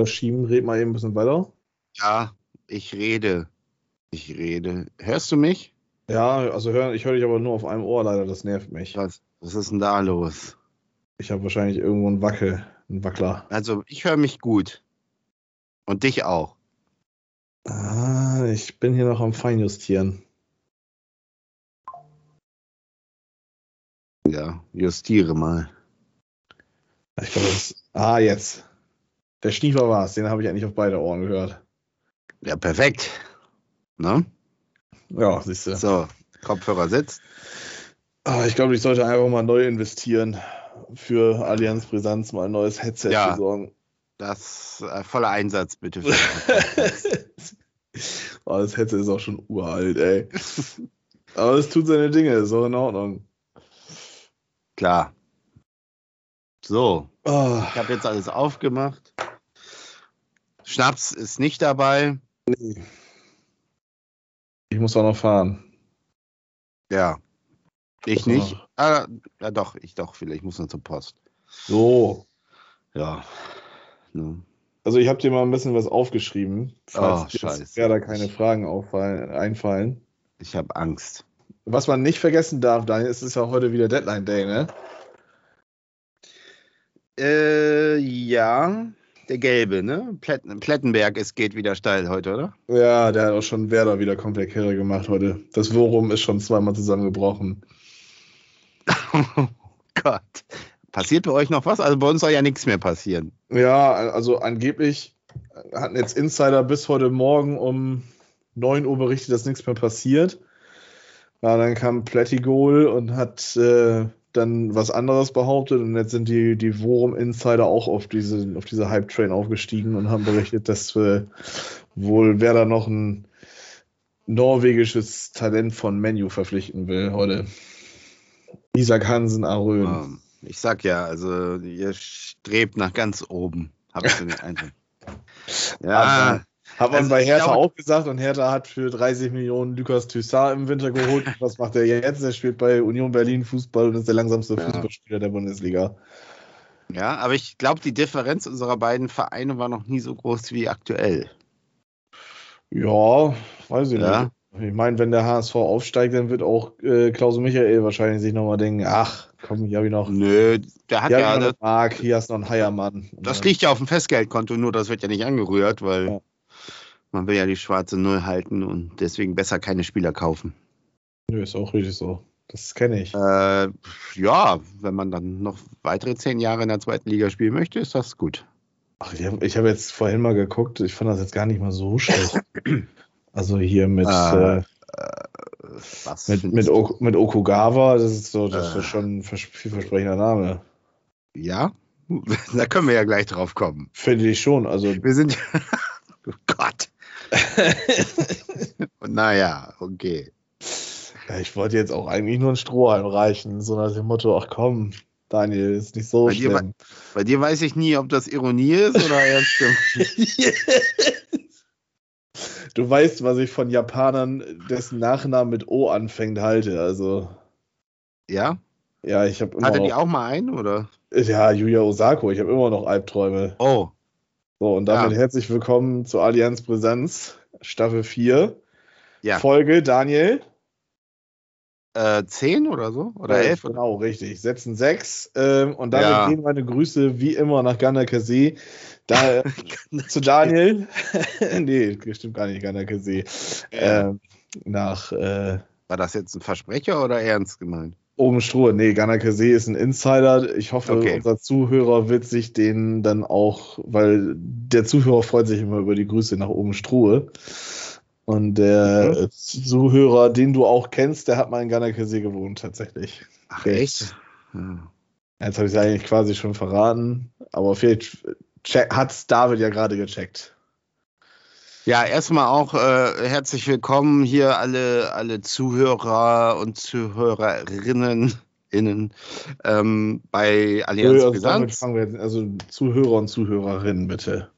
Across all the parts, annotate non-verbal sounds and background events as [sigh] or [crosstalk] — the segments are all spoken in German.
Regler schieben, red mal eben ein bisschen weiter. Ja, ich rede. Ich rede. Hörst du mich? Ja, also hör, ich höre dich aber nur auf einem Ohr leider, das nervt mich. Was, was ist denn da los? Ich habe wahrscheinlich irgendwo einen Wackel, einen Wackler. Also, ich höre mich gut. Und dich auch. Ah, ich bin hier noch am Feinjustieren. Ja, justiere mal. Ich glaube, das. Ah, jetzt. Der Schniefer war es, den habe ich eigentlich auf beide Ohren gehört. Ja, perfekt. Ne? Ja, siehst du. So, Kopfhörer sitzt. Ah, ich glaube, ich sollte einfach mal neu investieren. Für Allianz Brisanz mal ein neues Headset Ja. besorgen. Das äh, voller Einsatz bitte. [laughs] oh, das Headset ist auch schon uralt, ey. Aber es tut seine Dinge, ist auch in Ordnung. Klar. So, Ah, ich habe jetzt alles aufgemacht. Schnaps ist nicht dabei. nee. Ich muss auch noch fahren. Ja. Ich Muss nicht. Ah, ja, doch, ich doch, vielleicht. Ich muss noch zur Post. So. Ja. Ne? Also ich habe dir mal ein bisschen was aufgeschrieben, falls Oh, dir scheiße. jetzt da keine Fragen auffallen, einfallen. Ich habe Angst. Was man nicht vergessen darf, Daniel, es ist ja heute wieder Deadline Day, ne? Äh, ja. Der gelbe, ne? Plettenberg, es geht wieder steil heute, oder? Ja, der hat auch schon Werder wieder komplett kirre gemacht heute. Das Worum ist schon zweimal zusammengebrochen. [laughs] Oh Gott. Passiert bei euch noch was? Also bei uns soll ja nichts mehr passieren. Ja, also angeblich hatten jetzt Insider bis heute Morgen um 9 Uhr berichtet, dass nichts mehr passiert. Ja, dann kam Plättigol und hat äh, dann was anderes behauptet und jetzt sind die, die Worum-Insider auch auf diese, auf diese Hype-Train aufgestiegen und haben berichtet, dass äh, wohl wer da noch ein norwegisches Talent von Menu verpflichten will heute. Isaac Hansen Arön. Ähm, ich sag ja, also ihr strebt nach ganz oben. Hab ich so den Eindruck. [laughs] Ja, Aber- Hat man Also bei Hertha glaube- auch gesagt und Hertha hat für 30 Millionen Lukas Thyssard im Winter geholt. [laughs] Was macht er jetzt? Er spielt bei Union Berlin Fußball und ist der langsamste Ja. Fußballspieler der Bundesliga. ja, aber ich glaube, die Differenz unserer beiden Vereine war noch nie so groß wie aktuell. Ja, weiß ich Ja. nicht. Ich meine, wenn der HSV aufsteigt, dann wird auch äh, Klaus Michael wahrscheinlich sich nochmal denken, ach, komm, hier habe ich noch, Nö, der hat ja, noch das, Mark, hier hast du noch einen Heiermann. Das liegt ja auf dem Festgeldkonto, nur das wird ja nicht angerührt, weil Ja. Man will ja die schwarze Null halten und deswegen besser keine Spieler kaufen. Nö, ist auch richtig so. Das kenne ich. Äh, ja, wenn man dann noch weitere zehn Jahre in der zweiten Liga spielen möchte, ist das gut. Ach, ich habe hab jetzt vorhin mal geguckt, ich fand das jetzt gar nicht mal so schlecht. [coughs] Also hier mit, Ah, äh, Was Mit, mit, o mit Okugawa, das ist so, das Äh. ist schon ein vers- vielversprechender Name. Ja, [laughs] da können wir ja gleich drauf kommen. Finde ich schon. Also, Wir sind. [laughs] oh Gott. [laughs] naja, okay. ich wollte jetzt auch eigentlich nur ein Strohhalm reichen, so nach dem Motto, ach komm, Daniel, ist nicht so Bei dir, schlimm. bei dir weiß ich nie, ob das Ironie ist oder [laughs] ernst. du weißt, was ich von Japanern, dessen Nachnamen mit O anfängt, halte. Also, ja? ja, ich habe immer Hatte die auch mal einen, oder? ja, Yuya Osako, ich habe immer noch Albträume. Oh, So, und damit Ja. herzlich willkommen zur Allianz Brisanz, Staffel 4. ja. Folge, Daniel. Äh, zehn oder so? Oder Elf, elf? Oder? Genau, richtig. Setzen sechs. Ähm, und damit Ja. gehen meine Grüße wie immer nach Ghana Kase. Da, [laughs] zu Daniel. [laughs] nee, stimmt gar nicht, Ghana Kase. Ähm, nach äh, War das jetzt ein Versprecher oder ernst gemeint? Oben Stroh. Nee, Ghana Kase ist ein Insider. Ich hoffe, Okay. unser Zuhörer wird sich den dann auch, weil der Zuhörer freut sich immer über die Grüße nach oben Strohe. Und der Mhm. Zuhörer, den du auch kennst, der hat mal in Ghana Kase gewohnt, tatsächlich. Ach, Okay. echt? Ja. Jetzt habe ich es eigentlich quasi schon verraten, aber vielleicht hat es David ja gerade gecheckt. Ja, erstmal auch äh, herzlich willkommen hier alle, alle Zuhörer und Zuhörerinnen innen, ähm, bei Allianz also, damit Brisanz. fangen wir jetzt, also Zuhörer und Zuhörerinnen bitte.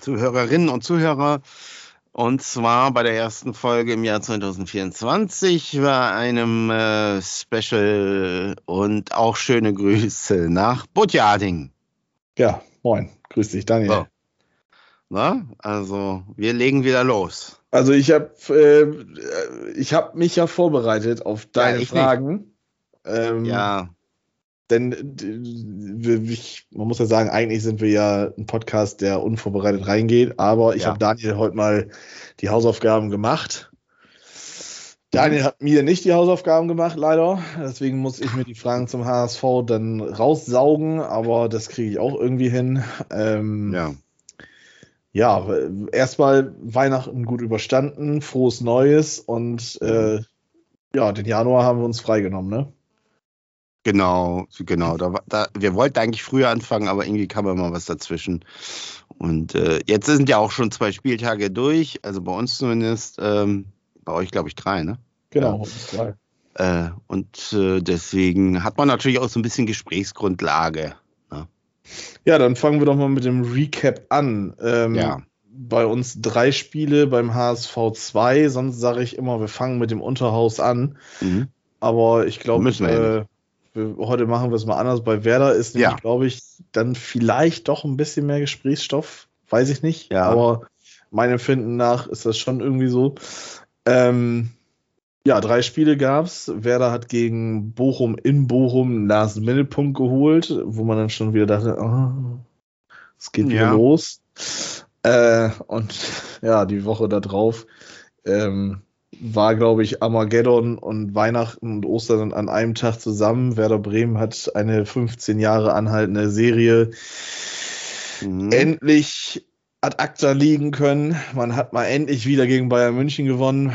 Zuhörerinnen und Zuhörer. Und zwar bei der ersten Folge im Jahr 2024 bei einem äh, Special und auch schöne Grüße nach Butjading. Ja, moin. Grüß dich, Daniel. So. Na, also, wir legen wieder los. Also, ich habe äh, ich hab mich ja vorbereitet auf deine ja, Fragen. Ähm, ja. Denn ich, man muss ja sagen, eigentlich sind wir ja ein Podcast, der unvorbereitet reingeht, aber ich ja. habe Daniel heute mal die Hausaufgaben gemacht. Daniel hat mir nicht die Hausaufgaben gemacht, leider. Deswegen muss ich mir die Fragen zum HSV dann raussaugen, aber das kriege ich auch irgendwie hin. Ähm, ja. Ja, erstmal Weihnachten gut überstanden, frohes Neues und äh, ja, den Januar haben wir uns freigenommen, ne? Genau, genau. Da, da, wir wollten eigentlich früher anfangen, aber irgendwie kam immer was dazwischen. Und äh, jetzt sind ja auch schon zwei Spieltage durch, also bei uns zumindest. Ähm, bei euch, glaube ich, drei, ne? Genau, ja. drei. Äh, und äh, deswegen hat man natürlich auch so ein bisschen Gesprächsgrundlage. Ja, dann fangen wir doch mal mit dem Recap an. Ähm, ja. Bei uns drei Spiele beim HSV 2, sonst sage ich immer, wir fangen mit dem Unterhaus an. Mhm. Aber ich glaube, wir äh, heute machen wir es mal anders. Bei Werder ist nämlich, ja. glaube ich, dann vielleicht doch ein bisschen mehr Gesprächsstoff. Weiß ich nicht. Ja. Aber meinem Empfinden nach ist das schon irgendwie so. Ähm, ja, drei Spiele gab es. Werder hat gegen Bochum in Bochum einen Last-Minute-Punkt geholt, wo man dann schon wieder dachte, oh, es geht wieder ja. los. Äh, und [laughs] ja, die Woche da drauf ähm, war, glaube ich, Armageddon und Weihnachten und Ostern an einem Tag zusammen. Werder Bremen hat eine 15 Jahre anhaltende Serie mhm. endlich ad acta liegen können. Man hat mal endlich wieder gegen Bayern München gewonnen.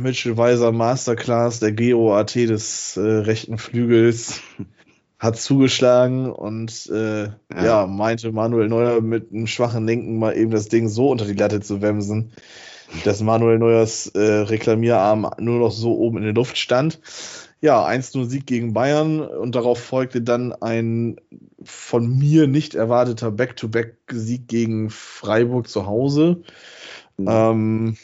Mitchell Weiser Masterclass, der GOAT des äh, rechten Flügels, [laughs] hat zugeschlagen und äh, ja. ja. meinte Manuel Neuer mit einem schwachen Linken mal eben das Ding so unter die Latte zu wemsen, dass Manuel Neuers äh, Reklamierarm nur noch so oben in der Luft stand. Ja, 1-0 Sieg gegen Bayern und darauf folgte dann ein von mir nicht erwarteter Back-to-Back-Sieg gegen Freiburg zu Hause. Mhm. Ähm,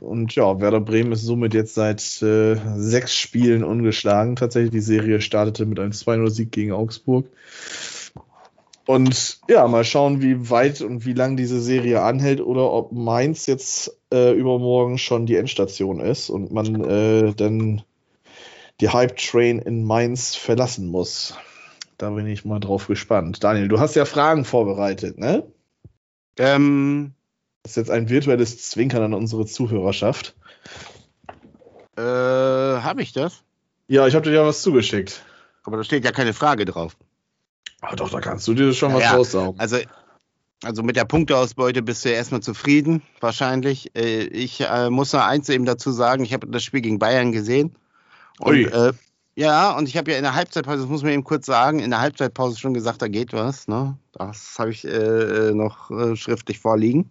und ja, Werder Bremen ist somit jetzt seit äh, sechs Spielen ungeschlagen. Tatsächlich, die Serie startete mit einem 2-0-Sieg gegen Augsburg. Und ja, mal schauen, wie weit und wie lang diese Serie anhält oder ob Mainz jetzt äh, übermorgen schon die Endstation ist und man äh, dann die Hype Train in Mainz verlassen muss. Da bin ich mal drauf gespannt. Daniel, du hast ja Fragen vorbereitet, ne? Ähm. Das ist jetzt ein virtuelles Zwinkern an unsere Zuhörerschaft. Äh, habe ich das? Ja, ich habe dir ja was zugeschickt. Aber da steht ja keine Frage drauf. Ah, doch, da kannst du dir schon was ja, raussaugen. Also, also mit der Punkteausbeute bist du ja erstmal zufrieden, wahrscheinlich. Äh, ich äh, muss noch eins eben dazu sagen, ich habe das Spiel gegen Bayern gesehen. Und, äh, ja, und ich habe ja in der Halbzeitpause, das muss man eben kurz sagen, in der Halbzeitpause schon gesagt, da geht was. Ne? Das habe ich äh, noch äh, schriftlich vorliegen.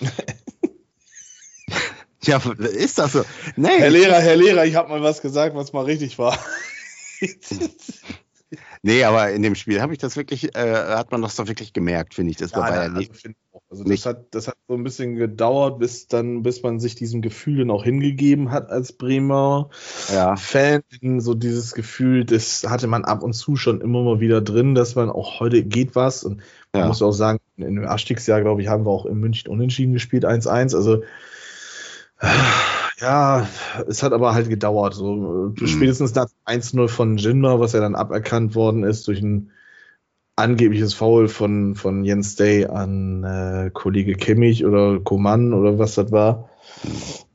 [laughs] ja, ist das so? Nee. Herr Lehrer, Herr Lehrer, ich habe mal was gesagt, was mal richtig war. [laughs] Nee, aber in dem Spiel habe ich das wirklich, äh, hat man das doch wirklich gemerkt, finde ich. Das war ja, also, also das hat, das hat so ein bisschen gedauert, bis dann, bis man sich diesem Gefühl dann auch hingegeben hat als Bremer ja. Fan. So dieses Gefühl, das hatte man ab und zu schon immer mal wieder drin, dass man auch heute geht was. Und man ja. muss auch sagen, in dem Abstiegsjahr, glaube ich, haben wir auch in München unentschieden gespielt, 1-1. Also ja, es hat aber halt gedauert. So, mhm. Spätestens das 1-0 von Jinma, was ja dann aberkannt worden ist durch ein angebliches Foul von, von Jens Day an äh, Kollege Kimmich oder Koman oder was das war.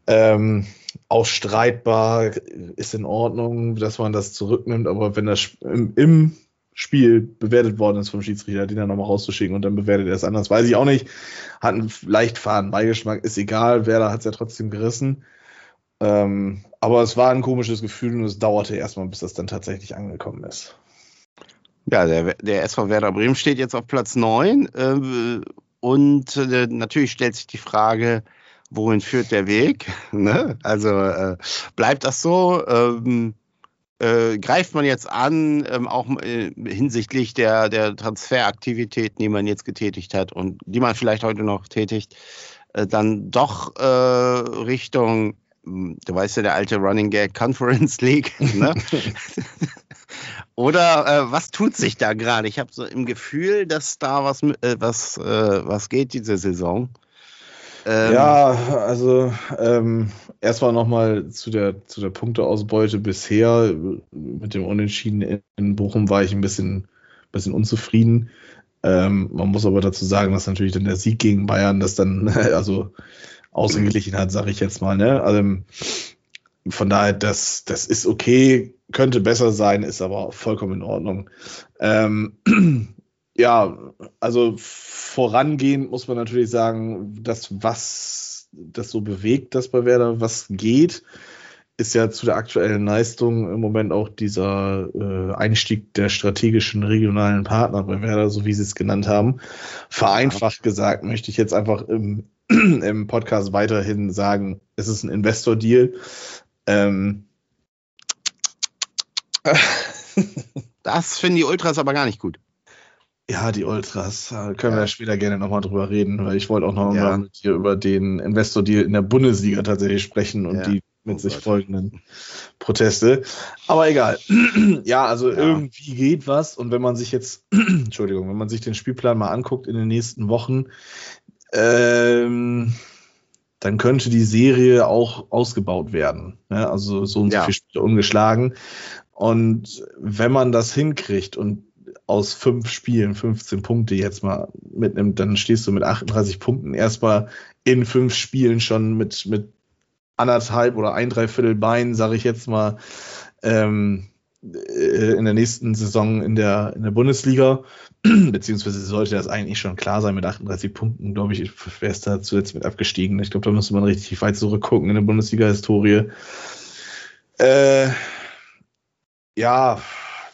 Ähm, auch streitbar, ist in Ordnung, dass man das zurücknimmt, aber wenn das im, im Spiel bewertet worden ist vom Schiedsrichter, den dann nochmal rauszuschicken und dann bewertet er es anders, weiß ich auch nicht. Hat einen leicht fahren Beigeschmack, ist egal, wer da hat es ja trotzdem gerissen. Ähm, aber es war ein komisches Gefühl und es dauerte erstmal, bis das dann tatsächlich angekommen ist. Ja, der, der SV Werder Bremen steht jetzt auf Platz 9 äh, und äh, natürlich stellt sich die Frage, wohin führt der Weg? [laughs] ne? Also äh, bleibt das so? Ähm, äh, greift man jetzt an, ähm, auch äh, hinsichtlich der, der Transferaktivitäten, die man jetzt getätigt hat und die man vielleicht heute noch tätigt? äh, dann doch Richtung, du weißt ja, der alte Running Gag Conference League, [laughs] ne? Oder äh, was tut sich da gerade? Ich habe so im Gefühl, dass da was, äh, was, äh, was geht diese Saison. Ähm, ja, also ähm, erstmal nochmal zu der, zu der Punkteausbeute bisher. Mit dem Unentschieden in Bochum war ich ein bisschen, bisschen unzufrieden. Ähm, man muss aber dazu sagen, dass natürlich dann der Sieg gegen Bayern das dann [laughs] also ausgeglichen hat, sage ich jetzt mal. Ne? Also, von daher, das, das ist okay, könnte besser sein, ist aber vollkommen in Ordnung. Ähm, [clears throat] ja, also vorangehend muss man natürlich sagen, dass was das so bewegt, dass bei Werder was geht, ist ja zu der aktuellen Leistung im Moment auch dieser äh, Einstieg der strategischen regionalen Partner bei Werder, so wie sie es genannt haben. Vereinfacht gesagt möchte ich jetzt einfach im, [clears throat] im Podcast weiterhin sagen, es ist ein Investor-Deal. Ähm, [laughs] das finden die Ultras aber gar nicht gut. Ja, die Ultras. Da können ja. wir später gerne nochmal drüber reden, weil ich wollte auch noch ja. mit dir über den Investor-Deal in der Bundesliga tatsächlich sprechen und ja. die mit oh sich Gott. folgenden Proteste. Aber egal. [clears throat] ja, also ja. irgendwie geht was. Und wenn man sich jetzt, [clears throat] Entschuldigung, wenn man sich den Spielplan mal anguckt in den nächsten Wochen, ähm, dann könnte die Serie auch ausgebaut werden. Ja, also so und so viele Spiele ungeschlagen. Und wenn man das hinkriegt und aus fünf Spielen 15 Punkte jetzt mal mitnimmt, dann stehst du mit 38 Punkten erstmal in fünf Spielen schon mit, mit anderthalb oder ein Dreiviertel Bein, sage ich jetzt mal, ähm, äh, in der nächsten Saison in der, in der Bundesliga. [clears throat] Beziehungsweise sollte das eigentlich schon klar sein mit 38 Punkten, glaube ich, wäre es da zuletzt mit abgestiegen. Ich glaube, da müsste man richtig weit zurückgucken in der Bundesliga-Historie. Äh, ja,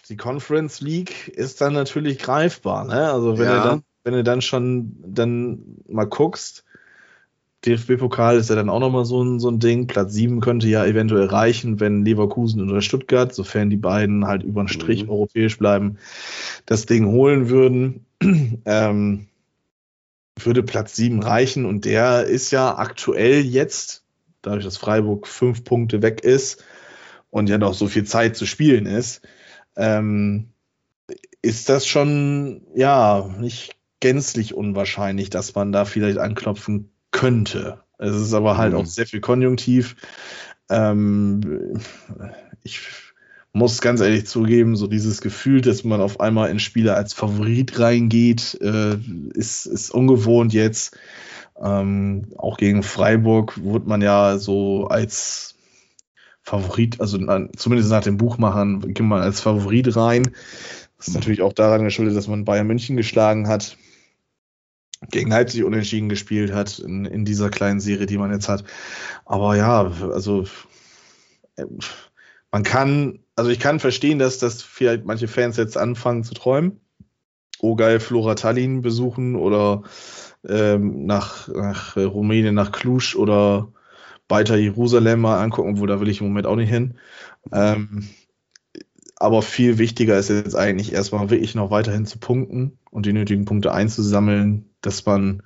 die Conference League ist dann natürlich greifbar. Ne? Also wenn, ja. du dann, wenn du dann schon dann mal guckst, DFB-Pokal ist ja dann auch nochmal so ein, so ein Ding. Platz 7 könnte ja eventuell reichen, wenn Leverkusen oder Stuttgart, sofern die beiden halt über den Strich mhm. europäisch bleiben, das Ding holen würden. [clears throat] ähm, würde Platz 7 reichen und der ist ja aktuell jetzt, dadurch, dass Freiburg fünf Punkte weg ist und ja noch so viel Zeit zu spielen ist, ähm, ist das schon, ja, nicht gänzlich unwahrscheinlich, dass man da vielleicht anklopfen könnte. Es ist aber halt mhm. auch sehr viel Konjunktiv. Ähm, ich muss ganz ehrlich zugeben, so dieses Gefühl, dass man auf einmal in Spiele als Favorit reingeht, äh, ist, ist ungewohnt jetzt. Ähm, auch gegen Freiburg wurde man ja so als Favorit, also zumindest nach den Buchmachern, ging man als Favorit rein. Das ist natürlich auch daran geschuldet, dass man Bayern München geschlagen hat, gegen Leipzig unentschieden gespielt hat in, in dieser kleinen Serie, die man jetzt hat. Aber ja, also äh, man kann, also ich kann verstehen, dass das vielleicht manche Fans jetzt anfangen zu träumen. Oh geil, Flora Tallinn besuchen oder ähm, nach, nach Rumänien, nach Cluj oder weiter Jerusalem mal angucken, wo da will ich im Moment auch nicht hin. Ähm, aber viel wichtiger ist jetzt eigentlich erstmal wirklich noch weiterhin zu punkten und die nötigen Punkte einzusammeln, dass man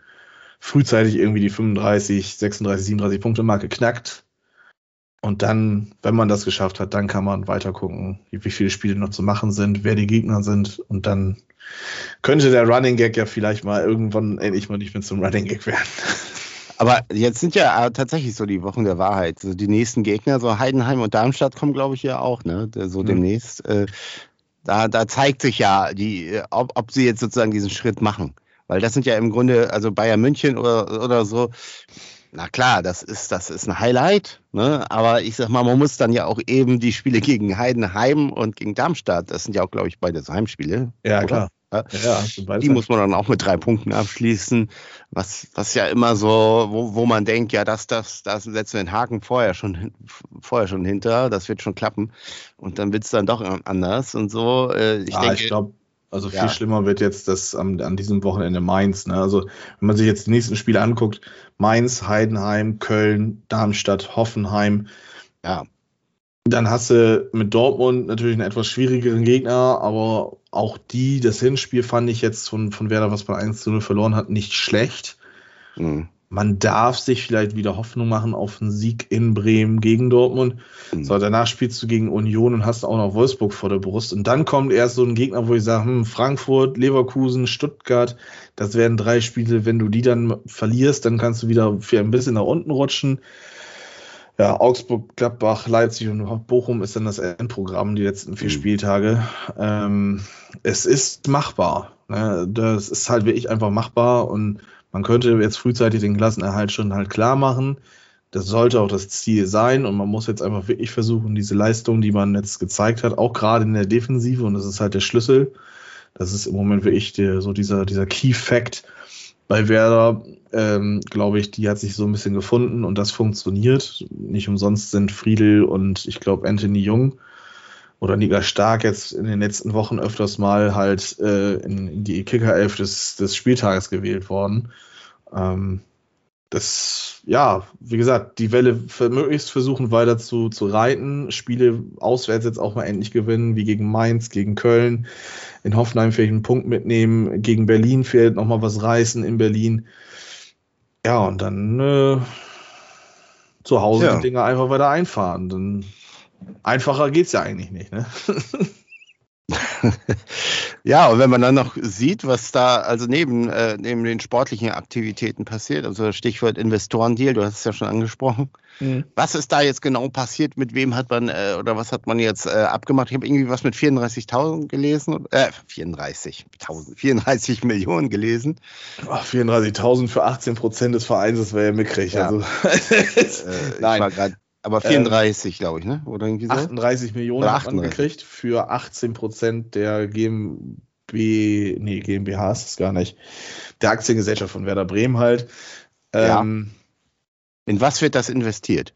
frühzeitig irgendwie die 35, 36, 37 Punkte Marke knackt. Und dann, wenn man das geschafft hat, dann kann man weiter gucken, wie viele Spiele noch zu machen sind, wer die Gegner sind. Und dann könnte der Running Gag ja vielleicht mal irgendwann endlich mal nicht mehr zum Running Gag werden. [laughs] Aber jetzt sind ja tatsächlich so die Wochen der Wahrheit. So die nächsten Gegner, so Heidenheim und Darmstadt kommen, glaube ich, ja auch, ne? So mhm. demnächst. Äh, da, da zeigt sich ja, die, ob, ob sie jetzt sozusagen diesen Schritt machen. Weil das sind ja im Grunde, also Bayern München oder, oder so, na klar, das ist, das ist ein Highlight, ne? aber ich sag mal, man muss dann ja auch eben die Spiele gegen Heidenheim und gegen Darmstadt, das sind ja auch, glaube ich, beide Heimspiele. Ja, oder? klar. Ja, die muss man dann auch mit drei Punkten abschließen, was, was ja immer so, wo, wo man denkt, ja, das, das, das setzen wir den Haken vorher schon, vorher schon hinter, das wird schon klappen. Und dann wird es dann doch anders und so. Äh, ich, ja, ich glaube, also viel ja. schlimmer wird jetzt das an, an diesem Wochenende Mainz. Ne? Also wenn man sich jetzt die nächsten Spiele anguckt, Mainz, Heidenheim, Köln, Darmstadt, Hoffenheim, ja, dann hast du mit Dortmund natürlich einen etwas schwierigeren Gegner, aber auch die, das Hinspiel fand ich jetzt von, von Werder, was man 1 zu 0 verloren hat, nicht schlecht. Mhm. Man darf sich vielleicht wieder Hoffnung machen auf einen Sieg in Bremen gegen Dortmund. Mhm. So, danach spielst du gegen Union und hast auch noch Wolfsburg vor der Brust. Und dann kommt erst so ein Gegner, wo ich sage, hm, Frankfurt, Leverkusen, Stuttgart, das werden drei Spiele. Wenn du die dann verlierst, dann kannst du wieder für ein bisschen nach unten rutschen. Ja, Augsburg, Gladbach, Leipzig und Bochum ist dann das Endprogramm, die letzten vier mhm. Spieltage. Ähm, es ist machbar. Ne? Das ist halt wirklich einfach machbar und man könnte jetzt frühzeitig den Klassenerhalt schon halt klar machen. Das sollte auch das Ziel sein und man muss jetzt einfach wirklich versuchen, diese Leistung, die man jetzt gezeigt hat, auch gerade in der Defensive, und das ist halt der Schlüssel, das ist im Moment wirklich der, so dieser, dieser Key Fact bei Werder, ähm, glaube ich, die hat sich so ein bisschen gefunden und das funktioniert. Nicht umsonst sind Friedel und ich glaube Anthony Jung oder Niklas Stark jetzt in den letzten Wochen öfters mal halt äh, in, die Kickerelf des, des Spieltages gewählt worden. Ähm, das, ja, wie gesagt, die Welle möglichst versuchen weiter zu, zu reiten, Spiele auswärts jetzt auch mal endlich gewinnen, wie gegen Mainz, gegen Köln, in Hoffenheim vielleicht einen Punkt mitnehmen, gegen Berlin fehlt nochmal was reißen in Berlin. Ja, und dann äh, zu Hause ja. die Dinge einfach weiter einfahren. Dann Einfacher geht es ja eigentlich nicht, ne? [laughs] ja, und wenn man dann noch sieht, was da also neben, äh, neben den sportlichen Aktivitäten passiert, also Stichwort Investorendeal, du hast es ja schon angesprochen. Mhm. Was ist da jetzt genau passiert? Mit wem hat man äh, oder was hat man jetzt äh, abgemacht? Ich habe irgendwie was mit 34.000 gelesen, äh, 34.000, 34 Millionen gelesen. 34.000 für 18 Prozent des Vereins, das wäre ja mickrig. Ja. Also. [laughs] Äh, Nein. Aber 34, ähm, glaube ich, ne? Oder irgendwie so? 38 Millionen Oder 38. hat man gekriegt für 18 Prozent der GmbH, nee, GmbH ist es gar nicht, der Aktiengesellschaft von Werder Bremen halt. Ähm, ja. In was wird das investiert?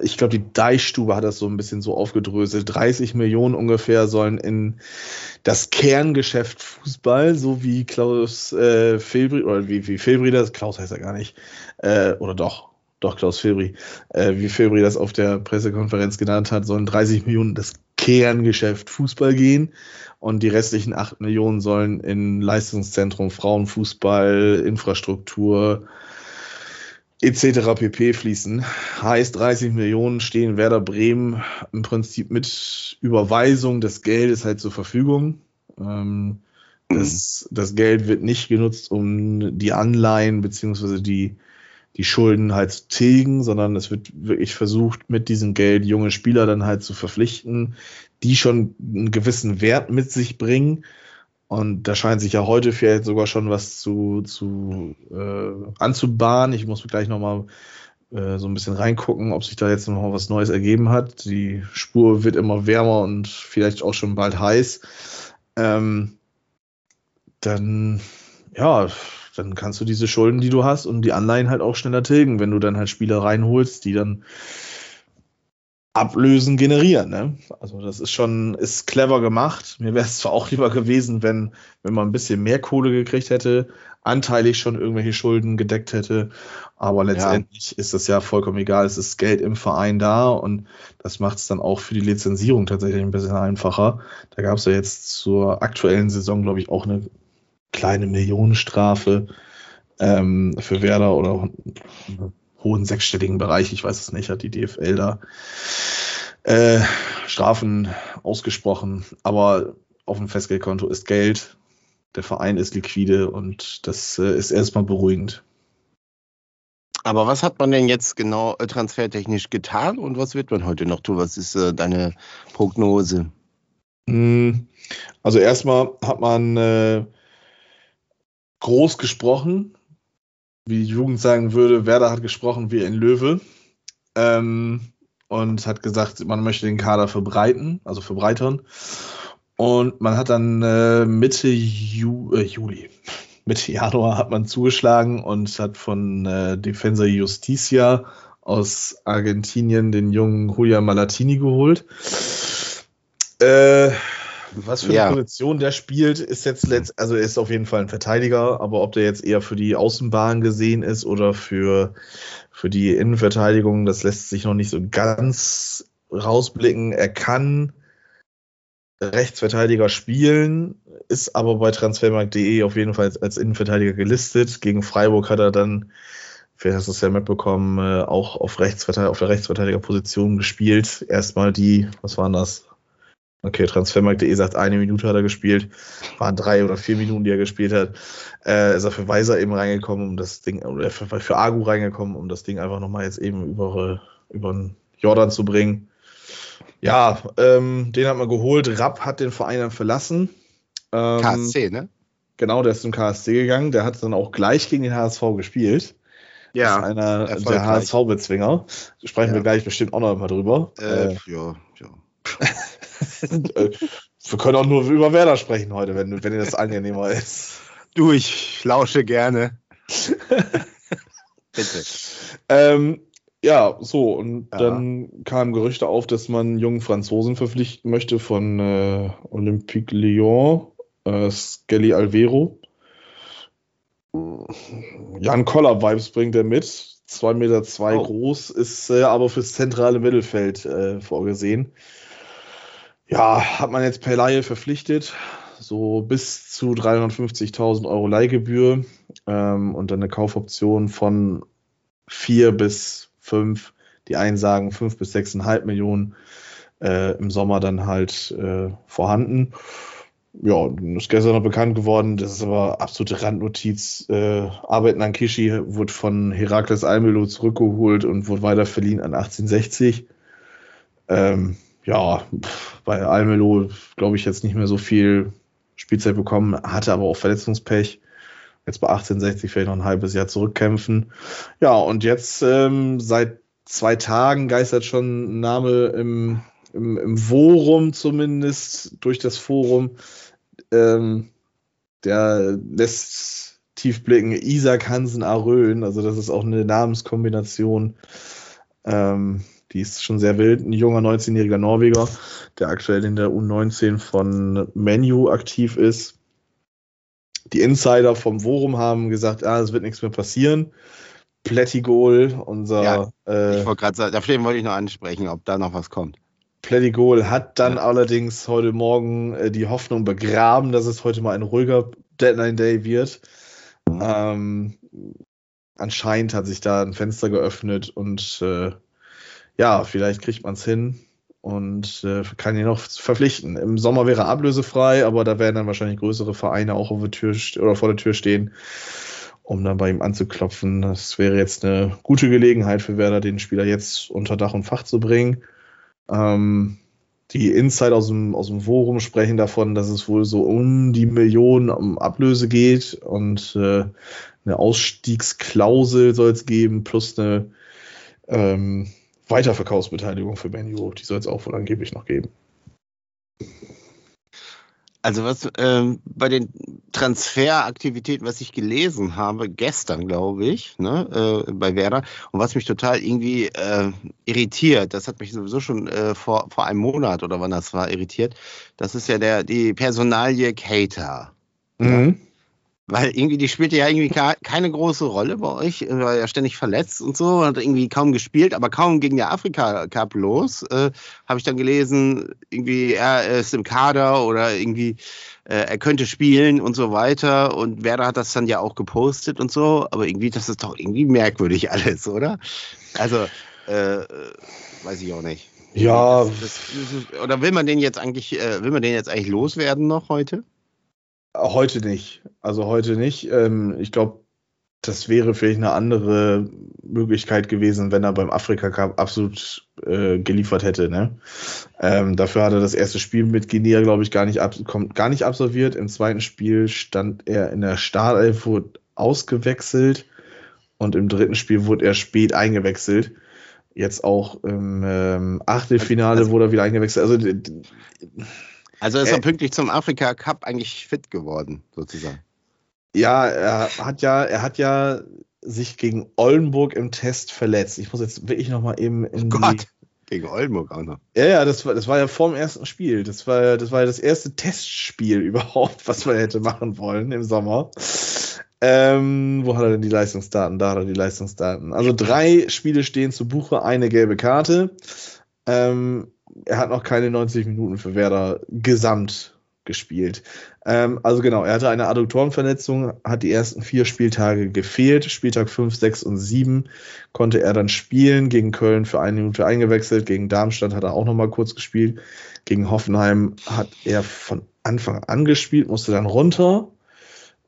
Ich glaube, die Deichstube hat das so ein bisschen so aufgedröselt. 30 Millionen ungefähr sollen in das Kerngeschäft Fußball, so wie Klaus äh, Filbri, oder wie, wie Filbri das, Klaus heißt er gar nicht, äh, oder doch, doch Klaus Filbri, äh, wie Filbri das auf der Pressekonferenz genannt hat, sollen 30 Millionen das Kerngeschäft Fußball gehen und die restlichen 8 Millionen sollen in Leistungszentrum, Frauenfußball, Infrastruktur etc. pp fließen. Heißt 30 Millionen stehen Werder Bremen im Prinzip mit Überweisung des Geldes halt zur Verfügung. Ähm, das, das Geld wird nicht genutzt, um die Anleihen beziehungsweise die die Schulden halt zu tilgen, sondern es wird wirklich versucht, mit diesem Geld junge Spieler dann halt zu verpflichten, die schon einen gewissen Wert mit sich bringen. Und da scheint sich ja heute vielleicht sogar schon was zu, zu äh, anzubahnen. Ich muss gleich nochmal äh, so ein bisschen reingucken, ob sich da jetzt noch was Neues ergeben hat. Die Spur wird immer wärmer und vielleicht auch schon bald heiß. Ähm, dann, ja, dann kannst du diese Schulden, die du hast und die Anleihen halt auch schneller tilgen, wenn du dann halt Spieler reinholst, die dann Ablösen generieren. Ne? Also das ist schon, ist clever gemacht. Mir wäre es zwar auch lieber gewesen, wenn, wenn man ein bisschen mehr Kohle gekriegt hätte, anteilig schon irgendwelche Schulden gedeckt hätte. Aber letztendlich ja. ist das ja vollkommen egal. Es ist Geld im Verein da und das macht es dann auch für die Lizenzierung tatsächlich ein bisschen einfacher. Da gab es ja jetzt zur aktuellen Saison, glaube ich, auch eine kleine Millionenstrafe ähm, für Werder oder hohen sechsstelligen Bereich, ich weiß es nicht, hat die DFL da äh, Strafen ausgesprochen. Aber auf dem Festgeldkonto ist Geld, der Verein ist liquide und das äh, ist erstmal beruhigend. Aber was hat man denn jetzt genau äh, transfertechnisch getan und was wird man heute noch tun? Was ist äh, deine Prognose? Hm, also erstmal hat man äh, groß gesprochen, wie die Jugend sagen würde, Werder hat gesprochen wie ein Löwe ähm, und hat gesagt, man möchte den Kader verbreiten, also verbreitern. Und man hat dann äh, Mitte Ju äh, Juli, [laughs] Mitte Januar hat man zugeschlagen und hat von äh, Defensa Justicia aus Argentinien den jungen Julian Malatini geholt. Äh, was für eine ja. Position der spielt, ist jetzt letzt, also er ist auf jeden Fall ein Verteidiger, aber ob der jetzt eher für die Außenbahn gesehen ist oder für, für die Innenverteidigung, das lässt sich noch nicht so ganz rausblicken. Er kann Rechtsverteidiger spielen, ist aber bei transfermarkt.de auf jeden Fall als, als Innenverteidiger gelistet. Gegen Freiburg hat er dann, vielleicht hast du es ja mitbekommen, äh, auch auf, Rechtsverteidiger, auf der Rechtsverteidigerposition gespielt. Erstmal die, was waren das? Okay, Transfermarkt.de sagt, eine Minute hat er gespielt. Waren drei oder vier Minuten, die er gespielt hat. Äh, ist er für Weiser eben reingekommen, um das Ding, oder für, für Agu reingekommen, um das Ding einfach nochmal jetzt eben über, über den Jordan zu bringen. Ja, ähm, den hat man geholt. Rapp hat den Verein dann verlassen. Ähm, KSC, ne? Genau, der ist zum KSC gegangen. Der hat dann auch gleich gegen den HSV gespielt. Ja. Das ist einer der HSV-Bezwinger. Sprechen ja. wir gleich bestimmt auch noch mal drüber. Äh, äh, ja, ja. [laughs] [laughs] Äh, wir können auch nur über Werder sprechen heute, wenn, wenn dir das angenehmer ist. Du, ich lausche gerne. [laughs] Bitte. Ähm, ja, so, und ja. dann kamen Gerüchte auf, dass man jungen Franzosen verpflichten möchte von äh, Olympique Lyon, äh, Skelly Alvero. Jan Koller-Vibes bringt er mit. 2,2 Meter zwei oh. groß, ist äh, aber fürs zentrale Mittelfeld äh, vorgesehen. Ja, hat man jetzt per Laie verpflichtet, so bis zu 350.000 Euro Leihgebühr ähm, und dann eine Kaufoption von 4 bis 5, die einen sagen 5 bis 6,5 Millionen äh, im Sommer dann halt äh, vorhanden. Ja, ist gestern noch bekannt geworden, das ist aber absolute Randnotiz. Äh, Arbeiten an Kishi wurde von Herakles Almelo zurückgeholt und wurde weiter verliehen an 1860. Ähm, ja, bei Almelo glaube ich jetzt nicht mehr so viel Spielzeit bekommen, hatte aber auch Verletzungspech. Jetzt bei 1860 vielleicht noch ein halbes Jahr zurückkämpfen. Ja, und jetzt ähm, seit zwei Tagen geistert schon ein Name im, im, im Forum zumindest, durch das Forum. Ähm, der lässt tief blicken, Isaac Hansen Arön, also das ist auch eine Namenskombination. Ähm, die ist schon sehr wild. Ein junger 19-jähriger Norweger, der aktuell in der U19 von Menu aktiv ist. Die Insider vom Forum haben gesagt, ah, es wird nichts mehr passieren. Plättigol, unser. Ja, äh, ich wollte gerade sagen, dafür wollte ich noch ansprechen, ob da noch was kommt. Plättigol hat dann ja. allerdings heute Morgen äh, die Hoffnung begraben, dass es heute mal ein ruhiger Deadline Day wird. Mhm. Ähm, anscheinend hat sich da ein Fenster geöffnet und äh, ja, vielleicht kriegt man es hin und äh, kann ihn noch verpflichten. Im Sommer wäre er ablösefrei, aber da werden dann wahrscheinlich größere Vereine auch auf der Tür oder vor der Tür stehen, um dann bei ihm anzuklopfen. Das wäre jetzt eine gute Gelegenheit für Werder, den Spieler jetzt unter Dach und Fach zu bringen. Ähm, die Insider aus dem, aus dem Forum sprechen davon, dass es wohl so um die Millionen um Ablöse geht und äh, eine Ausstiegsklausel soll es geben, plus eine ähm, Weiterverkaufsbeteiligung für Menu, die soll es auch wohl angeblich noch geben. Also was ähm, bei den Transferaktivitäten, was ich gelesen habe, gestern glaube ich, ne, äh, bei Werder, und was mich total irgendwie äh, irritiert, das hat mich sowieso schon äh, vor, vor einem Monat oder wann das war, irritiert, das ist ja der, die Personalie Cater. Mhm. Ja? Weil irgendwie, die spielte ja irgendwie keine große Rolle bei euch, war ja ständig verletzt und so, hat irgendwie kaum gespielt, aber kaum gegen der Afrika Cup los, äh, habe ich dann gelesen, irgendwie er ist im Kader oder irgendwie äh, er könnte spielen und so weiter und Werder hat das dann ja auch gepostet und so, aber irgendwie, das ist doch irgendwie merkwürdig [laughs] alles, oder? Also, äh, weiß ich auch nicht. Ja. Das, das, das, oder will man den jetzt eigentlich, äh, will man den jetzt eigentlich loswerden noch heute? Heute nicht. Also heute nicht. Ähm, ich glaube, das wäre vielleicht eine andere Möglichkeit gewesen, wenn er beim Afrika Cup absolut äh, geliefert hätte. Ne? Ähm, dafür hat er das erste Spiel mit Guinea, glaube ich, gar nicht, ab, gar nicht absolviert. Im zweiten Spiel stand er in der Startelf, wurde ausgewechselt und im dritten Spiel wurde er spät eingewechselt. Jetzt auch im ähm, Achtelfinale also, wurde er wieder eingewechselt. Also also ist er äh, pünktlich zum Afrika Cup eigentlich fit geworden, sozusagen. Ja, er hat ja, er hat ja sich gegen Oldenburg im Test verletzt. Ich muss jetzt wirklich noch mal eben in oh Gott. Gegen Oldenburg auch noch. Ja, ja, das war, das war ja vor dem ersten Spiel. Das war, das war ja das erste Testspiel [laughs] überhaupt, was man hätte machen wollen im Sommer. Ähm, wo hat er denn die Leistungsdaten? Da hat er die Leistungsdaten. Also drei Spiele stehen zu Buche, eine gelbe Karte. Ähm, er hat noch keine 90 Minuten für Werder gesamt gespielt. Ähm, also genau, er hatte eine Adduktorenverletzung, hat die ersten vier Spieltage gefehlt. Spieltag 5, 6 und 7 konnte er dann spielen. Gegen Köln für eine Minute eingewechselt. Gegen Darmstadt hat er auch nochmal kurz gespielt. Gegen Hoffenheim hat er von Anfang an gespielt, musste dann runter.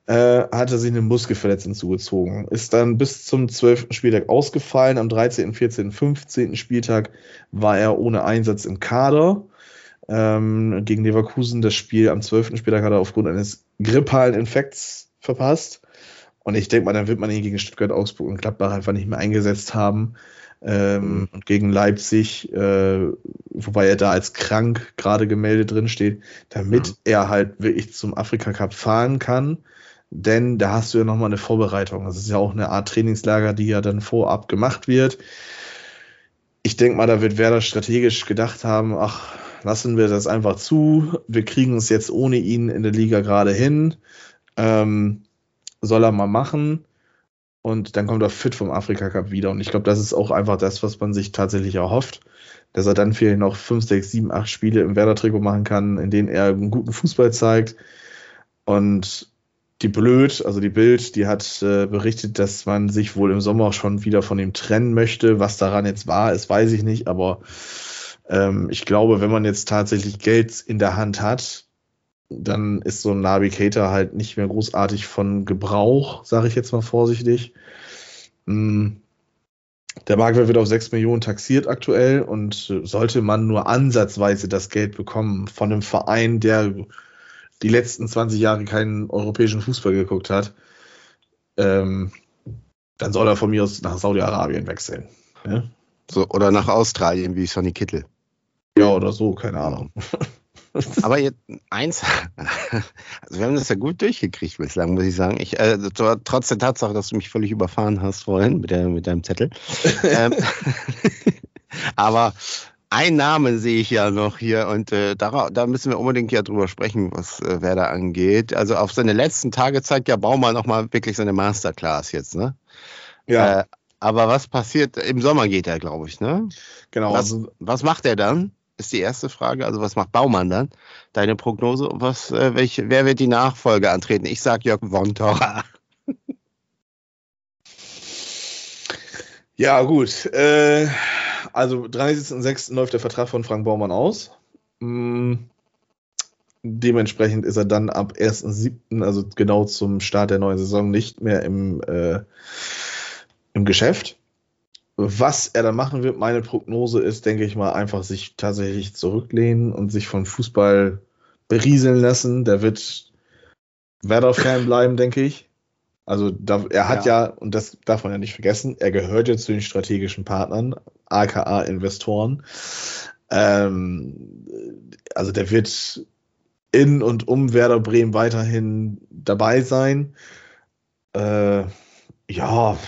Äh, hatte sich eine Muskelverletzung zugezogen. Ist dann bis zum 12. Spieltag ausgefallen. Am 13., 14., 15. Spieltag war er ohne Einsatz im Kader ähm, gegen Leverkusen. Das Spiel am 12. Spieltag hat er aufgrund eines grippalen Infekts verpasst. Und ich denke mal, dann wird man ihn gegen Stuttgart, Augsburg und Gladbach einfach nicht mehr eingesetzt haben. Ähm, und gegen Leipzig, äh, wobei er da als krank gerade gemeldet drin steht, damit ja. er halt wirklich zum Afrika Cup fahren kann. Denn da hast du ja nochmal eine Vorbereitung. Das ist ja auch eine Art Trainingslager, die ja dann vorab gemacht wird. Ich denke mal, da wird Werder strategisch gedacht haben, ach, lassen wir das einfach zu. Wir kriegen es jetzt ohne ihn in der Liga gerade hin. Ähm, soll er mal machen. Und dann kommt er fit vom Afrika Cup wieder. Und ich glaube, das ist auch einfach das, was man sich tatsächlich erhofft. Dass er dann vielleicht noch 5, 6, 7, 8 Spiele im Werder-Trikot machen kann, in denen er einen guten Fußball zeigt. Und die Blöd, also die Bild, die hat äh, berichtet, dass man sich wohl im Sommer schon wieder von ihm trennen möchte. Was daran jetzt war, ist, weiß ich nicht. Aber ähm, ich glaube, wenn man jetzt tatsächlich Geld in der Hand hat, dann ist so ein Navigator halt nicht mehr großartig von Gebrauch, sage ich jetzt mal vorsichtig. Mm. Der Marktwert wird auf 6 Millionen taxiert aktuell und sollte man nur ansatzweise das Geld bekommen von einem Verein, der die letzten 20 Jahre keinen europäischen Fußball geguckt hat, ähm, dann soll er von mir aus nach Saudi-Arabien wechseln. Ja? So, oder nach Australien wie Sonny Kittel. Ja, oder so, keine Ahnung. [laughs] Aber jetzt eins, [laughs] also wir haben das ja gut durchgekriegt bislang, muss ich sagen. Ich, äh, trotz der Tatsache, dass du mich völlig überfahren hast vorhin mit, der, mit deinem Zettel. [laughs] ähm, aber ein Name sehe ich ja noch hier und äh, da, da, müssen wir unbedingt ja drüber sprechen, was äh, Werder angeht. Also auf seine letzten Tage zeigt ja Baumann nochmal wirklich seine Masterclass jetzt, ne? Ja. Äh, aber was passiert? Im Sommer geht er, glaube ich, ne? Genau. Was, also, was macht er dann? ist die erste Frage. Also was macht Baumann dann? Deine Prognose? Was, äh, welche, wer wird die Nachfolge antreten? Ich sage Jörg Wontora. Ja, gut. Äh, also 30.06. läuft der Vertrag von Frank Baumann aus. Mhm. Dementsprechend ist er dann ab 1.07., also genau zum Start der neuen Saison, nicht mehr im, äh, im Geschäft. Was er dann machen wird, meine Prognose ist, denke ich mal, einfach sich tatsächlich zurücklehnen und sich von Fußball berieseln lassen. Der wird Werder-Fan bleiben, denke ich. Also da, er hat ja. ja. und das darf man ja nicht vergessen, er gehört ja zu den strategischen Partnern, aka Investoren. Ähm, also der wird in und um Werder Bremen weiterhin dabei sein. Äh, ja,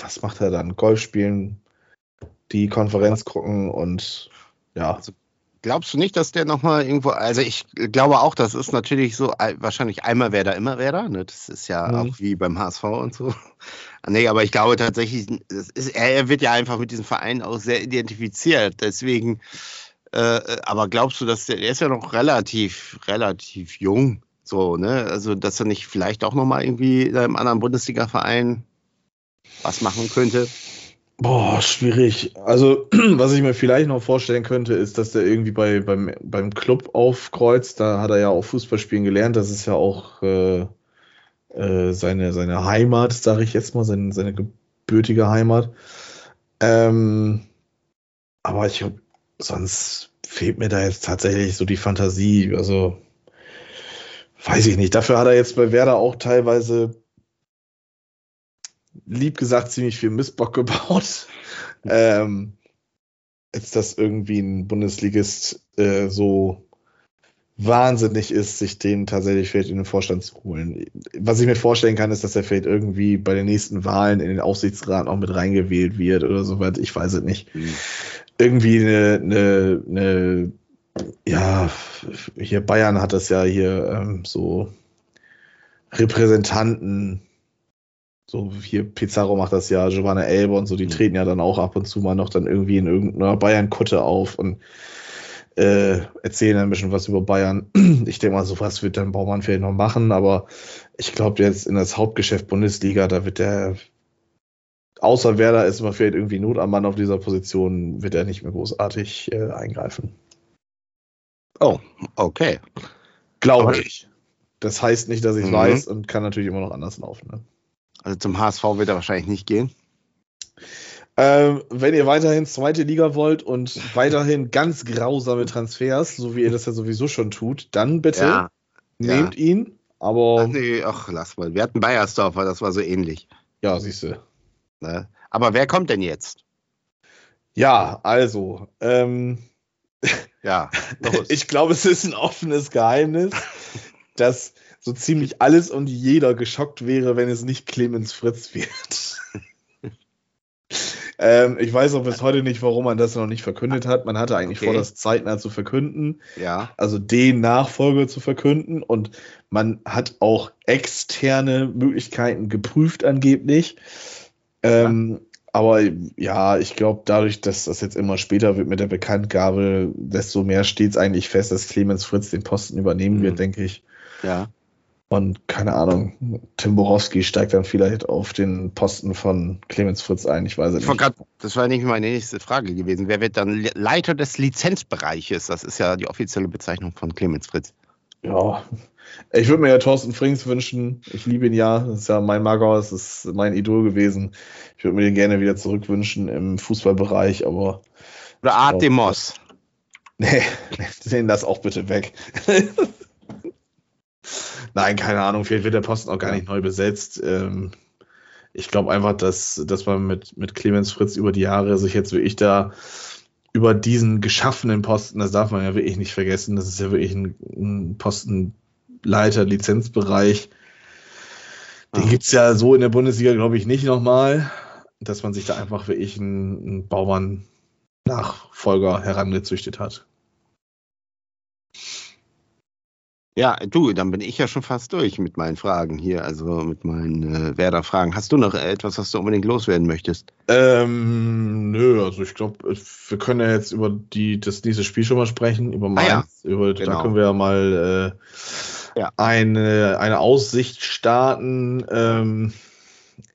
was macht er dann? Golf spielen, die Konferenz gucken und ja. Also, glaubst du nicht, dass der nochmal irgendwo, also ich glaube auch, das ist natürlich so, wahrscheinlich einmal wer da, immer wer da, ne? das ist ja mhm. auch wie beim HSV und so. [laughs] nee, aber ich glaube tatsächlich, ist, er wird ja einfach mit diesem Verein auch sehr identifiziert, deswegen, äh, aber glaubst du, dass der, der ist ja noch relativ, relativ jung, so, ne, also dass er nicht vielleicht auch nochmal irgendwie in einem anderen Bundesliga-Verein was machen könnte? Boah, schwierig. Also, [clears throat] was ich mir vielleicht noch vorstellen könnte, ist, dass der irgendwie bei, beim, beim Club aufkreuzt. Da hat er ja auch Fußballspielen gelernt. Das ist ja auch äh, äh, seine, seine Heimat, sage ich jetzt mal, seine, seine gebürtige Heimat. Ähm, aber ich sonst fehlt mir da jetzt tatsächlich so die Fantasie. Also, weiß ich nicht. Dafür hat er jetzt bei Werder auch teilweise lieb gesagt ziemlich viel Missbock gebaut. [laughs] ähm, als dass irgendwie ein Bundesligist äh, so wahnsinnig ist, sich den tatsächlich vielleicht in den Vorstand zu holen. Was ich mir vorstellen kann, ist, dass er vielleicht irgendwie bei den nächsten Wahlen in den Aufsichtsrat auch mit reingewählt wird oder so weit. Ich weiß es nicht. Mhm. Irgendwie eine, eine, eine, ja, hier Bayern hat das ja hier ähm, so Repräsentanten so hier Pizarro macht das ja, Giovanna Elbe und so, die mhm. treten ja dann auch ab und zu mal noch dann irgendwie in irgendeiner Bayern-Kutte auf und äh, erzählen ein bisschen was über Bayern. [clears throat] Ich denke mal, sowas wird dann Baumann vielleicht noch machen, aber ich glaube jetzt in das Hauptgeschäft Bundesliga, da wird der, außer Werder ist immer vielleicht irgendwie Not am Mann auf dieser Position, wird er nicht mehr großartig äh, eingreifen. Oh, okay. Glaube ich. Das heißt nicht, dass ich es mhm. weiß und kann natürlich immer noch anders laufen. Ne? Also zum HSV wird er wahrscheinlich nicht gehen. Ähm, wenn ihr weiterhin zweite Liga wollt und [laughs] weiterhin ganz grausame Transfers, so wie ihr das ja sowieso schon tut, dann bitte ja, nehmt ja. ihn. Aber. Ach, nee, ach, lass mal. Wir hatten Bayersdorfer, das war so ähnlich. Ja, siehst du. Ne? Aber wer kommt denn jetzt? Ja, also. Ähm, ja, [laughs] ich glaube, es ist ein offenes Geheimnis, [laughs] dass so ziemlich alles und jeder geschockt wäre, wenn es nicht Clemens Fritz wird. [laughs] ähm, ich weiß auch bis heute nicht, warum man das noch nicht verkündet hat. Man hatte eigentlich okay. vor, das zeitnah zu verkünden. Ja. Also den Nachfolger zu verkünden. Und man hat auch externe Möglichkeiten geprüft, angeblich. Ähm, ja. Aber ja, ich glaube, dadurch, dass das jetzt immer später wird mit der Bekanntgabe, desto mehr steht es eigentlich fest, dass Clemens Fritz den Posten übernehmen mhm. wird, denke ich. Ja. Und keine Ahnung, Tim Borowski steigt dann vielleicht auf den Posten von Clemens Fritz ein. Ich weiß es nicht. Grad, das war nicht meine nächste Frage gewesen. Wer wird dann Leiter des Lizenzbereiches? Das ist ja die offizielle Bezeichnung von Clemens Fritz. Ja, ich würde mir ja Thorsten Frings wünschen. Ich liebe ihn ja. Das ist ja mein Magau, das ist mein Idol gewesen. Ich würde mir den gerne wieder zurückwünschen im Fußballbereich, aber. Oder Art Demos. [laughs] Nee, sehen das auch bitte weg. [laughs] Nein, keine Ahnung, vielleicht wird der Posten auch gar nicht neu besetzt. Ähm, ich glaube einfach, dass, dass man mit, mit Clemens Fritz über die Jahre sich jetzt wirklich da über diesen geschaffenen Posten, das darf man ja wirklich nicht vergessen, das ist ja wirklich ein, ein Postenleiter, Lizenzbereich. Den gibt es ja so in der Bundesliga, glaube ich, nicht nochmal, dass man sich da einfach wirklich einen, einen Baumann-Nachfolger herangezüchtet hat. Ja, du, dann bin ich ja schon fast durch mit meinen Fragen hier, also mit meinen äh, Werder-Fragen. Hast du noch etwas, was du unbedingt loswerden möchtest? Ähm, nö, also ich glaube, wir können ja jetzt über die, das nächste Spiel schon mal sprechen, über Mainz. Ah, ja. über, genau. Da können wir ja mal äh, ja. Eine, eine Aussicht starten. Ähm,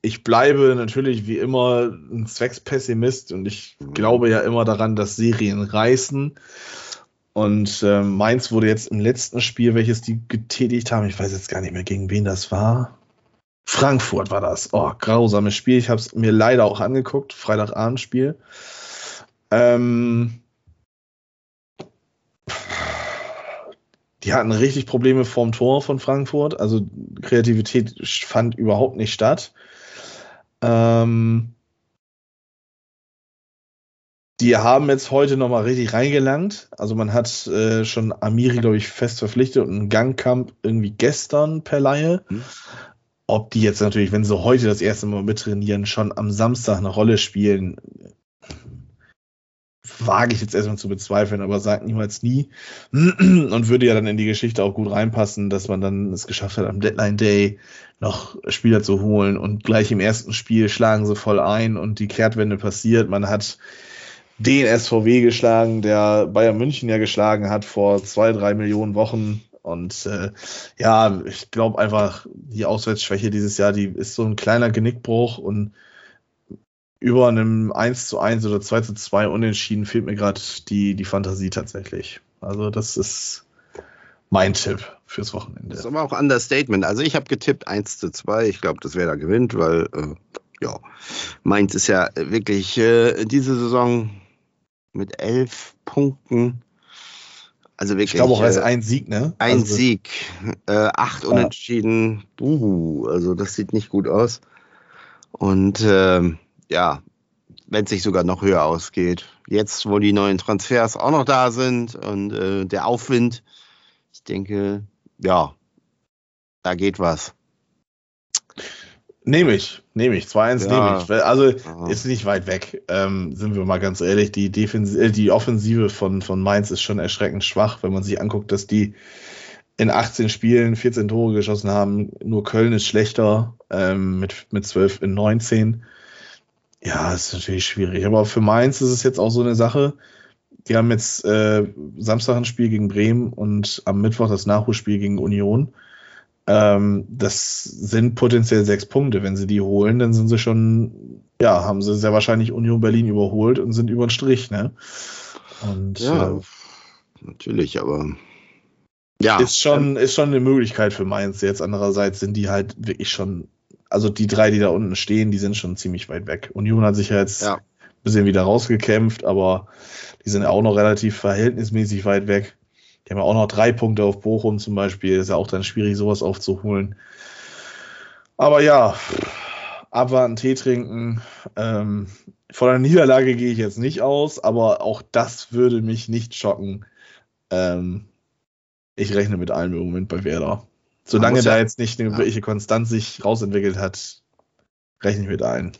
ich bleibe natürlich wie immer ein Zweckspessimist und ich mhm. glaube ja immer daran, dass Serien reißen. Und äh, Mainz wurde jetzt im letzten Spiel, welches die getätigt haben, ich weiß jetzt gar nicht mehr, gegen wen das war. Frankfurt war das. Oh, grausames Spiel. Ich habe es mir leider auch angeguckt. Freitagabendspiel. Ähm, die hatten richtig Probleme vorm Tor von Frankfurt. Also Kreativität fand überhaupt nicht statt. Ähm, die haben jetzt heute nochmal richtig reingelangt. Also man hat äh, schon Amiri, glaube ich, fest verpflichtet und einen Gangkamp irgendwie gestern per Laie. Mhm. Ob die jetzt natürlich, wenn sie heute das erste Mal mittrainieren, schon am Samstag eine Rolle spielen, wage ich jetzt erstmal zu bezweifeln, aber sagt niemals nie. [clears throat] Und würde ja dann in die Geschichte auch gut reinpassen, dass man dann es geschafft hat, am Deadline Day noch Spieler zu holen und gleich im ersten Spiel schlagen sie voll ein und die Kehrtwende passiert. Man hat den SVW geschlagen, der Bayern München ja geschlagen hat vor zwei, drei Millionen Wochen. Und äh, ja, ich glaube einfach, die Auswärtsschwäche dieses Jahr, die ist so ein kleiner Genickbruch und über einem 1 zu 1 oder 2 zu 2 Unentschieden fehlt mir gerade die, die Fantasie tatsächlich. Also das ist mein Tipp fürs Wochenende. Das ist aber auch Understatement. Also ich habe getippt 1 zu 2. Ich glaube, dass wer da gewinnt, weil äh, ja, Mainz ist ja wirklich äh, diese Saison mit elf Punkten. Also wirklich. Ich glaube auch als äh, ein Sieg, ne? Ein also Sieg, äh, acht ja. Unentschieden. Uh, also das sieht nicht gut aus. Und äh, ja, wenn es sich sogar noch höher ausgeht. Jetzt, wo die neuen Transfers auch noch da sind und äh, der Aufwind, ich denke, ja, da geht was. Nehme ich, nehme ich. 2-1 ja. nehme ich. Also ja. ist nicht weit weg, ähm, sind wir mal ganz ehrlich. Die, Defensive, äh, die Offensive von, von Mainz ist schon erschreckend schwach, wenn man sich anguckt, dass die in 18 Spielen 14 Tore geschossen haben. Nur Köln ist schlechter ähm, mit, mit 12 in 19. Ja, ist natürlich schwierig. Aber für Mainz ist es jetzt auch so eine Sache. die haben jetzt äh, Samstag ein Spiel gegen Bremen und am Mittwoch das Nachholspiel gegen Union. Ähm, das sind potenziell sechs Punkte. Wenn sie die holen, dann sind sie schon, ja, haben sie sehr wahrscheinlich Union Berlin überholt und sind über den Strich, ne? Und, ja, äh, natürlich, aber ja. Ist schon, ist schon eine Möglichkeit für Mainz. Jetzt andererseits sind die halt wirklich schon, also die drei, die da unten stehen, die sind schon ziemlich weit weg. Union hat sich ja jetzt ja. ein bisschen wieder rausgekämpft, aber die sind auch noch relativ verhältnismäßig weit weg. Die haben ja auch noch drei Punkte auf Bochum zum Beispiel. Ist ja auch dann schwierig, sowas aufzuholen. Aber ja, abwarten, Tee trinken. Ähm, von der Niederlage gehe ich jetzt nicht aus, aber auch das würde mich nicht schocken. Ähm, ich rechne mit allem im Moment bei Werder. Solange da ja, jetzt nicht eine ja. wirkliche Konstanz sich rausentwickelt hat, rechne ich mit ein.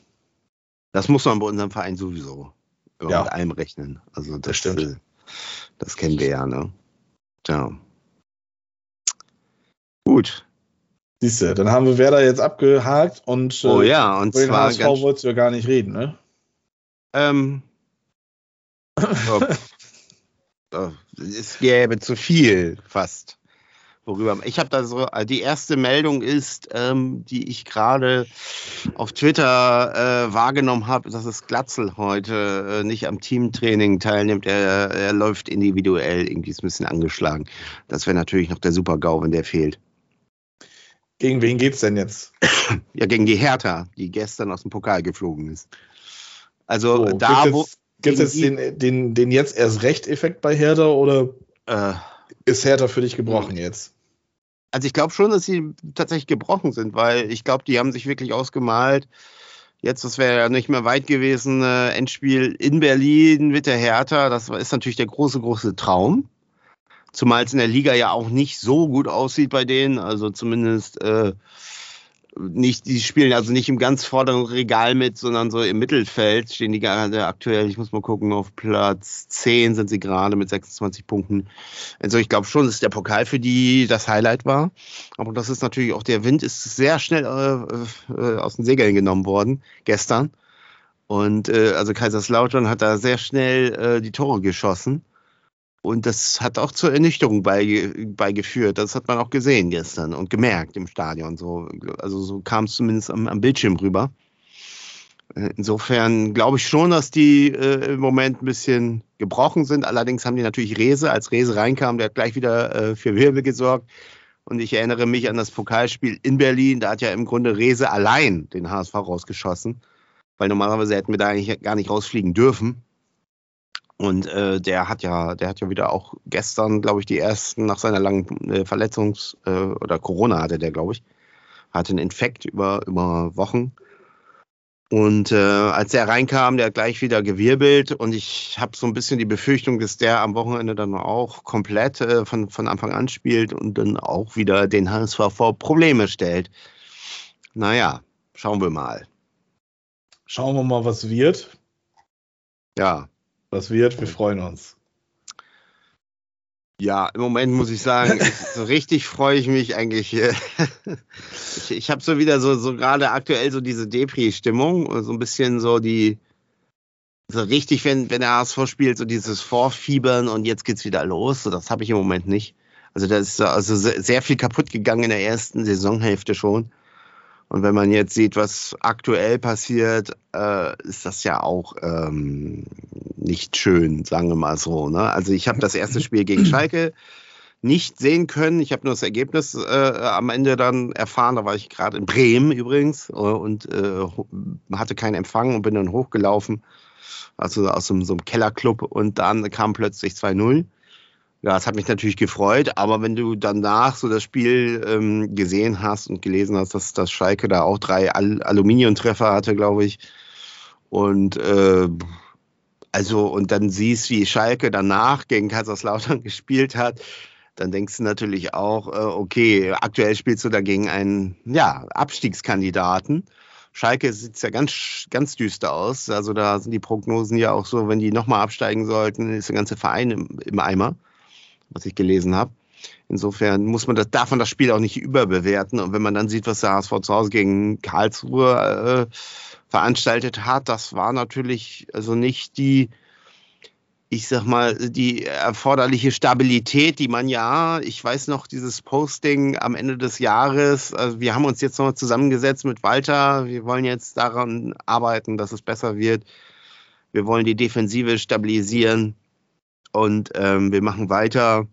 Das muss man bei unserem Verein sowieso ja. mit allem rechnen. Also das, das stimmt. Äh, das kennen wir ja, ne? Ja. Gut. Siehst du, dann haben wir Werder jetzt abgehakt und oh, äh, ja, und über den HSV wolltest du ja gar nicht reden, ne? Ähm. [laughs] es gäbe zu viel fast. Worüber ich habe da so, äh, die erste Meldung ist, ähm, die ich gerade auf Twitter äh, wahrgenommen habe, dass es Glatzel heute äh, nicht am Teamtraining teilnimmt. Er, er läuft individuell, irgendwie ist ein bisschen angeschlagen. Das wäre natürlich noch der Super-GAU, wenn der fehlt. Gegen wen geht's denn jetzt? Ja, gegen die Hertha, die gestern aus dem Pokal geflogen ist. Also oh, da, wo. Gibt es jetzt den, den, den jetzt erst Recht-Effekt bei Hertha oder äh, ist Hertha für dich gebrochen jetzt? Also ich glaube schon, dass sie tatsächlich gebrochen sind, weil ich glaube, die haben sich wirklich ausgemalt. Jetzt, das wäre ja nicht mehr weit gewesen, äh, Endspiel in Berlin mit der Hertha. Das ist natürlich der große, große Traum. Zumal es in der Liga ja auch nicht so gut aussieht bei denen. Also zumindest äh, nicht, die spielen also nicht im ganz vorderen Regal mit, sondern so im Mittelfeld stehen die gerade aktuell, ich muss mal gucken, auf Platz 10 sind sie gerade mit 26 Punkten. Also ich glaube schon, dass der Pokal für die das Highlight war. Aber das ist natürlich auch, der Wind ist sehr schnell äh, äh, aus den Segeln genommen worden, gestern. Und äh, also Kaiserslautern hat da sehr schnell äh, die Tore geschossen. Und das hat auch zur Ernüchterung beigeführt. Das hat man auch gesehen gestern und gemerkt im Stadion. So, also so kam es zumindest am, am, Bildschirm rüber. Äh, insofern glaube ich schon, dass die äh, im Moment ein bisschen gebrochen sind. Allerdings haben die natürlich Rese. Als Rese reinkam, der hat gleich wieder äh, für Wirbel gesorgt. Und ich erinnere mich an das Pokalspiel in Berlin. Da hat ja im Grunde Rese allein den HSV rausgeschossen. Weil normalerweise hätten wir da eigentlich gar nicht rausfliegen dürfen. Und äh, der hat ja, der hat ja wieder auch gestern, glaube ich, die ersten nach seiner langen äh, Verletzungs- äh, oder Corona hatte der, glaube ich, hatte einen Infekt über, über Wochen. Und äh, als er reinkam, der hat gleich wieder gewirbelt und ich habe so ein bisschen die Befürchtung, dass der am Wochenende dann auch komplett äh, von, von Anfang an spielt und dann auch wieder den HSV vor Probleme stellt. Naja, schauen wir mal. Schauen wir mal, was wird. Ja, was wird, wir freuen uns. Ja, im Moment muss ich sagen, [laughs] so richtig freue ich mich eigentlich. [laughs] ich ich habe so wieder so, so gerade aktuell so diese Depri-Stimmung, so ein bisschen so die, so richtig, wenn, wenn der HSV spielt, so dieses Vorfiebern und jetzt geht's wieder los. So, das habe ich im Moment nicht. Also da ist also sehr viel kaputt gegangen in der ersten Saisonhälfte schon. Und wenn man jetzt sieht, was aktuell passiert, äh, ist das ja auch ähm, nicht schön, sagen wir mal so. Ne? Also ich habe das erste Spiel gegen [clears throat] Schalke nicht sehen können. Ich habe nur das Ergebnis äh, am Ende dann erfahren. Da war ich gerade in Bremen übrigens äh, und äh, hatte keinen Empfang und bin dann hochgelaufen. Also aus so, so einem Kellerclub und dann kam plötzlich 2-0. Ja, es hat mich natürlich gefreut, aber wenn du danach so das Spiel ähm, gesehen hast und gelesen hast, dass, dass Schalke da auch drei Al Aluminiumtreffer hatte, glaube ich, und äh, also und dann siehst, wie Schalke danach gegen Kaiserslautern [laughs] gespielt hat, dann denkst du natürlich auch, äh, okay, aktuell spielst du dagegen einen ja, Abstiegskandidaten. Schalke sieht ja ganz, ganz düster aus. Also da sind die Prognosen ja auch so, wenn die nochmal absteigen sollten, ist der ganze Verein im, im Eimer was ich gelesen habe. Insofern muss man das, darf man das Spiel auch nicht überbewerten. Und wenn man dann sieht, was der HSV zu Hause gegen Karlsruhe äh, veranstaltet hat, das war natürlich also nicht die, ich sag mal, die erforderliche Stabilität, die man ja, ich weiß noch, dieses Posting am Ende des Jahres, also wir haben uns jetzt noch zusammengesetzt mit Walter, wir wollen jetzt daran arbeiten, dass es besser wird. Wir wollen die Defensive stabilisieren und ähm, wir machen weiter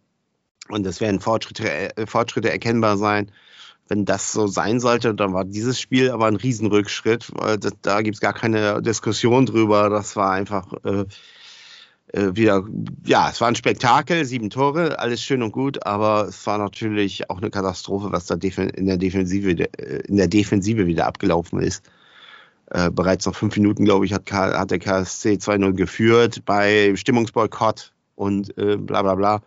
und es werden Fortschritte, äh, Fortschritte erkennbar sein. Wenn das so sein sollte, dann war dieses Spiel aber ein Riesenrückschritt, das, da gibt es gar keine Diskussion drüber. Das war einfach äh, äh, wieder, ja, es war ein Spektakel, sieben Tore, alles schön und gut, aber es war natürlich auch eine Katastrophe, was da in der Defensive, äh, in der Defensive wieder abgelaufen ist. Äh, bereits nach fünf Minuten, glaube ich, hat, hat der KSC 2-0 geführt bei Stimmungsboykott und äh, bla bla bla.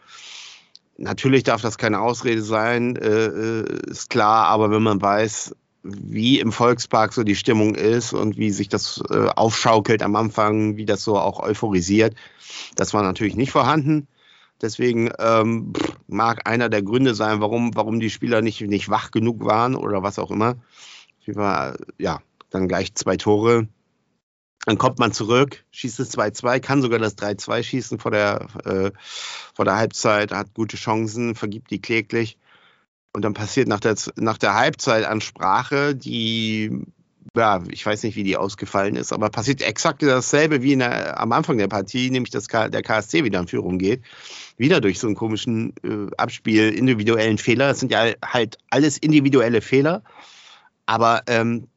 Natürlich darf das keine Ausrede sein, äh, äh, ist klar, aber wenn man weiß, wie im Volkspark so die Stimmung ist und wie sich das äh, aufschaukelt am Anfang, wie das so auch euphorisiert, das war natürlich nicht vorhanden. Deswegen ähm, mag einer der Gründe sein, warum, warum die Spieler nicht, nicht wach genug waren oder was auch immer. War, ja, dann gleich zwei Tore. Dann kommt man zurück, schießt es 2-2, kann sogar das 3-2 schießen vor der, äh, vor der Halbzeit, hat gute Chancen, vergibt die kläglich. Und dann passiert nach der, nach der Halbzeitansprache, die, ja, ich weiß nicht, wie die ausgefallen ist, aber passiert exakt dasselbe wie der, am Anfang der Partie, nämlich dass der KSC wieder in Führung geht. Wieder durch so einen komischen äh, Abspiel, individuellen Fehler. Das sind ja halt alles individuelle Fehler. Aber ähm,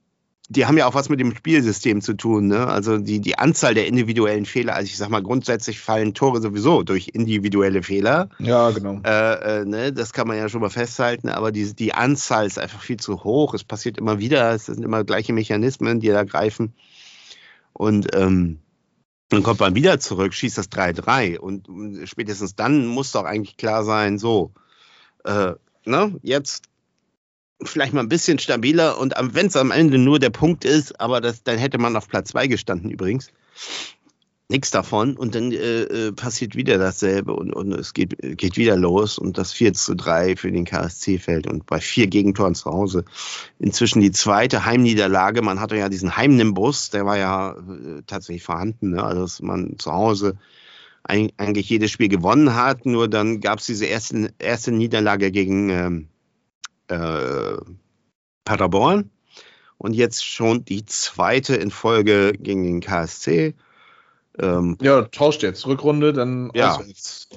die haben ja auch was mit dem Spielsystem zu tun. Ne? Also die, die Anzahl der individuellen Fehler, also ich sag mal, grundsätzlich fallen Tore sowieso durch individuelle Fehler. Ja, genau. Äh, äh, ne? Das kann man ja schon mal festhalten, aber die, die Anzahl ist einfach viel zu hoch. Es passiert immer wieder, es sind immer gleiche Mechanismen, die da greifen. Und ähm, dann kommt man wieder zurück, schießt das 3-3 und spätestens dann muss doch eigentlich klar sein, so, äh, ne, jetzt vielleicht mal ein bisschen stabiler und wenn es am Ende nur der Punkt ist, aber das, dann hätte man auf Platz 2 gestanden übrigens. Nichts davon und dann äh, äh, passiert wieder dasselbe und, und es geht, geht wieder los und das 4 zu 3 für den KSC fällt und bei vier Gegentoren zu Hause. Inzwischen die zweite Heimniederlage. Man hatte ja diesen Heimnimbus, der war ja äh, tatsächlich vorhanden, ne? also dass man zu Hause eigentlich jedes Spiel gewonnen hat, nur dann gab es diese erste, erste Niederlage gegen ähm, äh, Paderborn und jetzt schon die zweite in Folge gegen den KSC. Ähm, ja, tauscht jetzt Rückrunde, dann ja. auswärts.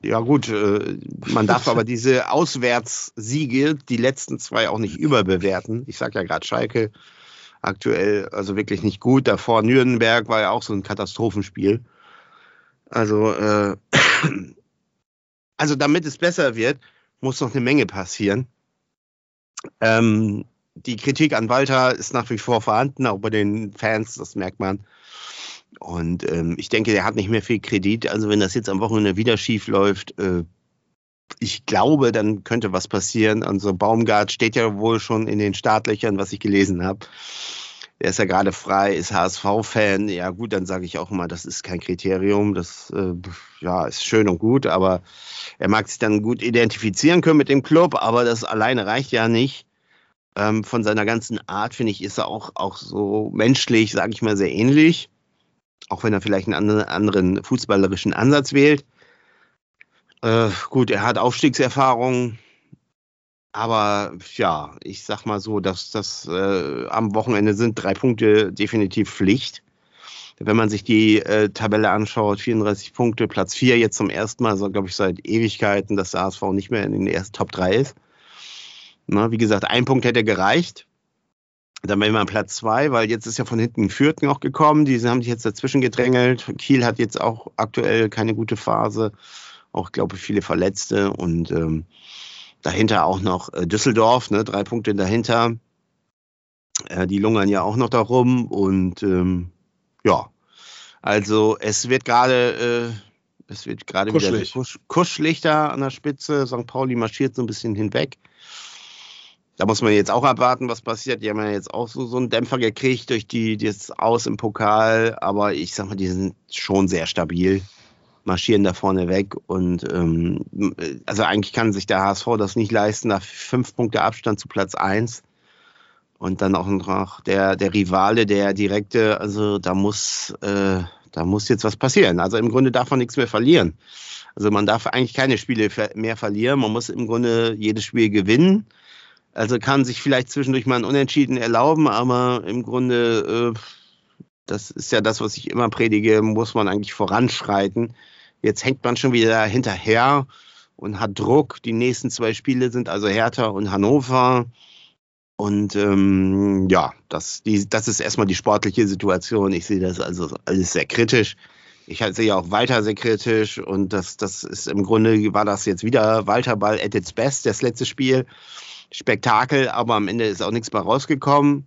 Ja gut, äh, man darf aber diese [laughs] Auswärtssiege, die letzten zwei auch nicht überbewerten. Ich sage ja gerade Schalke aktuell also wirklich nicht gut. Davor Nürnberg war ja auch so ein Katastrophenspiel. Also, äh, [clears throat] also damit es besser wird, muss noch eine Menge passieren. Ähm, die Kritik an Walter ist nach wie vor vorhanden, auch bei den Fans, das merkt man. Und ähm, ich denke, der hat nicht mehr viel Kredit. Also wenn das jetzt am Wochenende wieder schief läuft, äh, ich glaube, dann könnte was passieren. Also Baumgart steht ja wohl schon in den Startlöchern, was ich gelesen habe. Der ist ja gerade frei, ist HSV-Fan. Ja gut, dann sage ich auch mal, das ist kein Kriterium. Das äh, ja, ist schön und gut, aber er mag sich dann gut identifizieren können mit dem Club, aber das alleine reicht ja nicht. Ähm, von seiner ganzen Art, finde ich, ist er auch, auch so menschlich, sage ich mal, sehr ähnlich. Auch wenn er vielleicht einen anderen fußballerischen Ansatz wählt. Äh, gut, er hat Aufstiegserfahrung, aber ja, ich sag mal so, dass das äh, am Wochenende sind drei Punkte definitiv Pflicht. Wenn man sich die äh, Tabelle anschaut, 34 Punkte, Platz 4 jetzt zum ersten Mal, so glaube ich seit Ewigkeiten, dass der HSV nicht mehr in den ersten Top 3 ist. Na, wie gesagt, ein Punkt hätte gereicht. Dann wären wir an Platz 2, weil jetzt ist ja von hinten Fürth noch gekommen. Die haben sich jetzt dazwischen gedrängelt. Kiel hat jetzt auch aktuell keine gute Phase. Auch, glaube ich, viele Verletzte. Und ähm, dahinter auch noch äh, Düsseldorf, ne, drei Punkte dahinter. Äh, die lungern ja auch noch darum. Und ähm, ja, also es wird gerade, äh, es wird gerade wieder kusch, kuschelig da an der Spitze. St. Pauli marschiert so ein bisschen hinweg. Da muss man jetzt auch abwarten, was passiert. Die haben ja jetzt auch so, so einen Dämpfer gekriegt durch die, das Aus im Pokal. Aber ich sag mal, die sind schon sehr stabil, marschieren da vorne weg. Und ähm, also eigentlich kann sich der HSV das nicht leisten, nach fünf Punkte Abstand zu Platz eins und dann auch noch der, der Rivale, der direkte, also da muss, äh, da muss jetzt was passieren. Also im Grunde darf man nichts mehr verlieren. Also man darf eigentlich keine Spiele mehr verlieren. Man muss im Grunde jedes Spiel gewinnen. Also kann sich vielleicht zwischendurch mal ein Unentschieden erlauben, aber im Grunde, äh, das ist ja das, was ich immer predige, muss man eigentlich voranschreiten. Jetzt hängt man schon wieder hinterher und hat Druck. Die nächsten zwei Spiele sind also Hertha und Hannover. Und ähm, ja, das, die, das ist erstmal die sportliche Situation. Ich sehe das also alles sehr kritisch. Ich sehe auch Walter sehr kritisch und das, das ist im Grunde war das jetzt wieder Walter Ball at its best, das letzte Spiel. Spektakel, aber am Ende ist auch nichts mehr rausgekommen.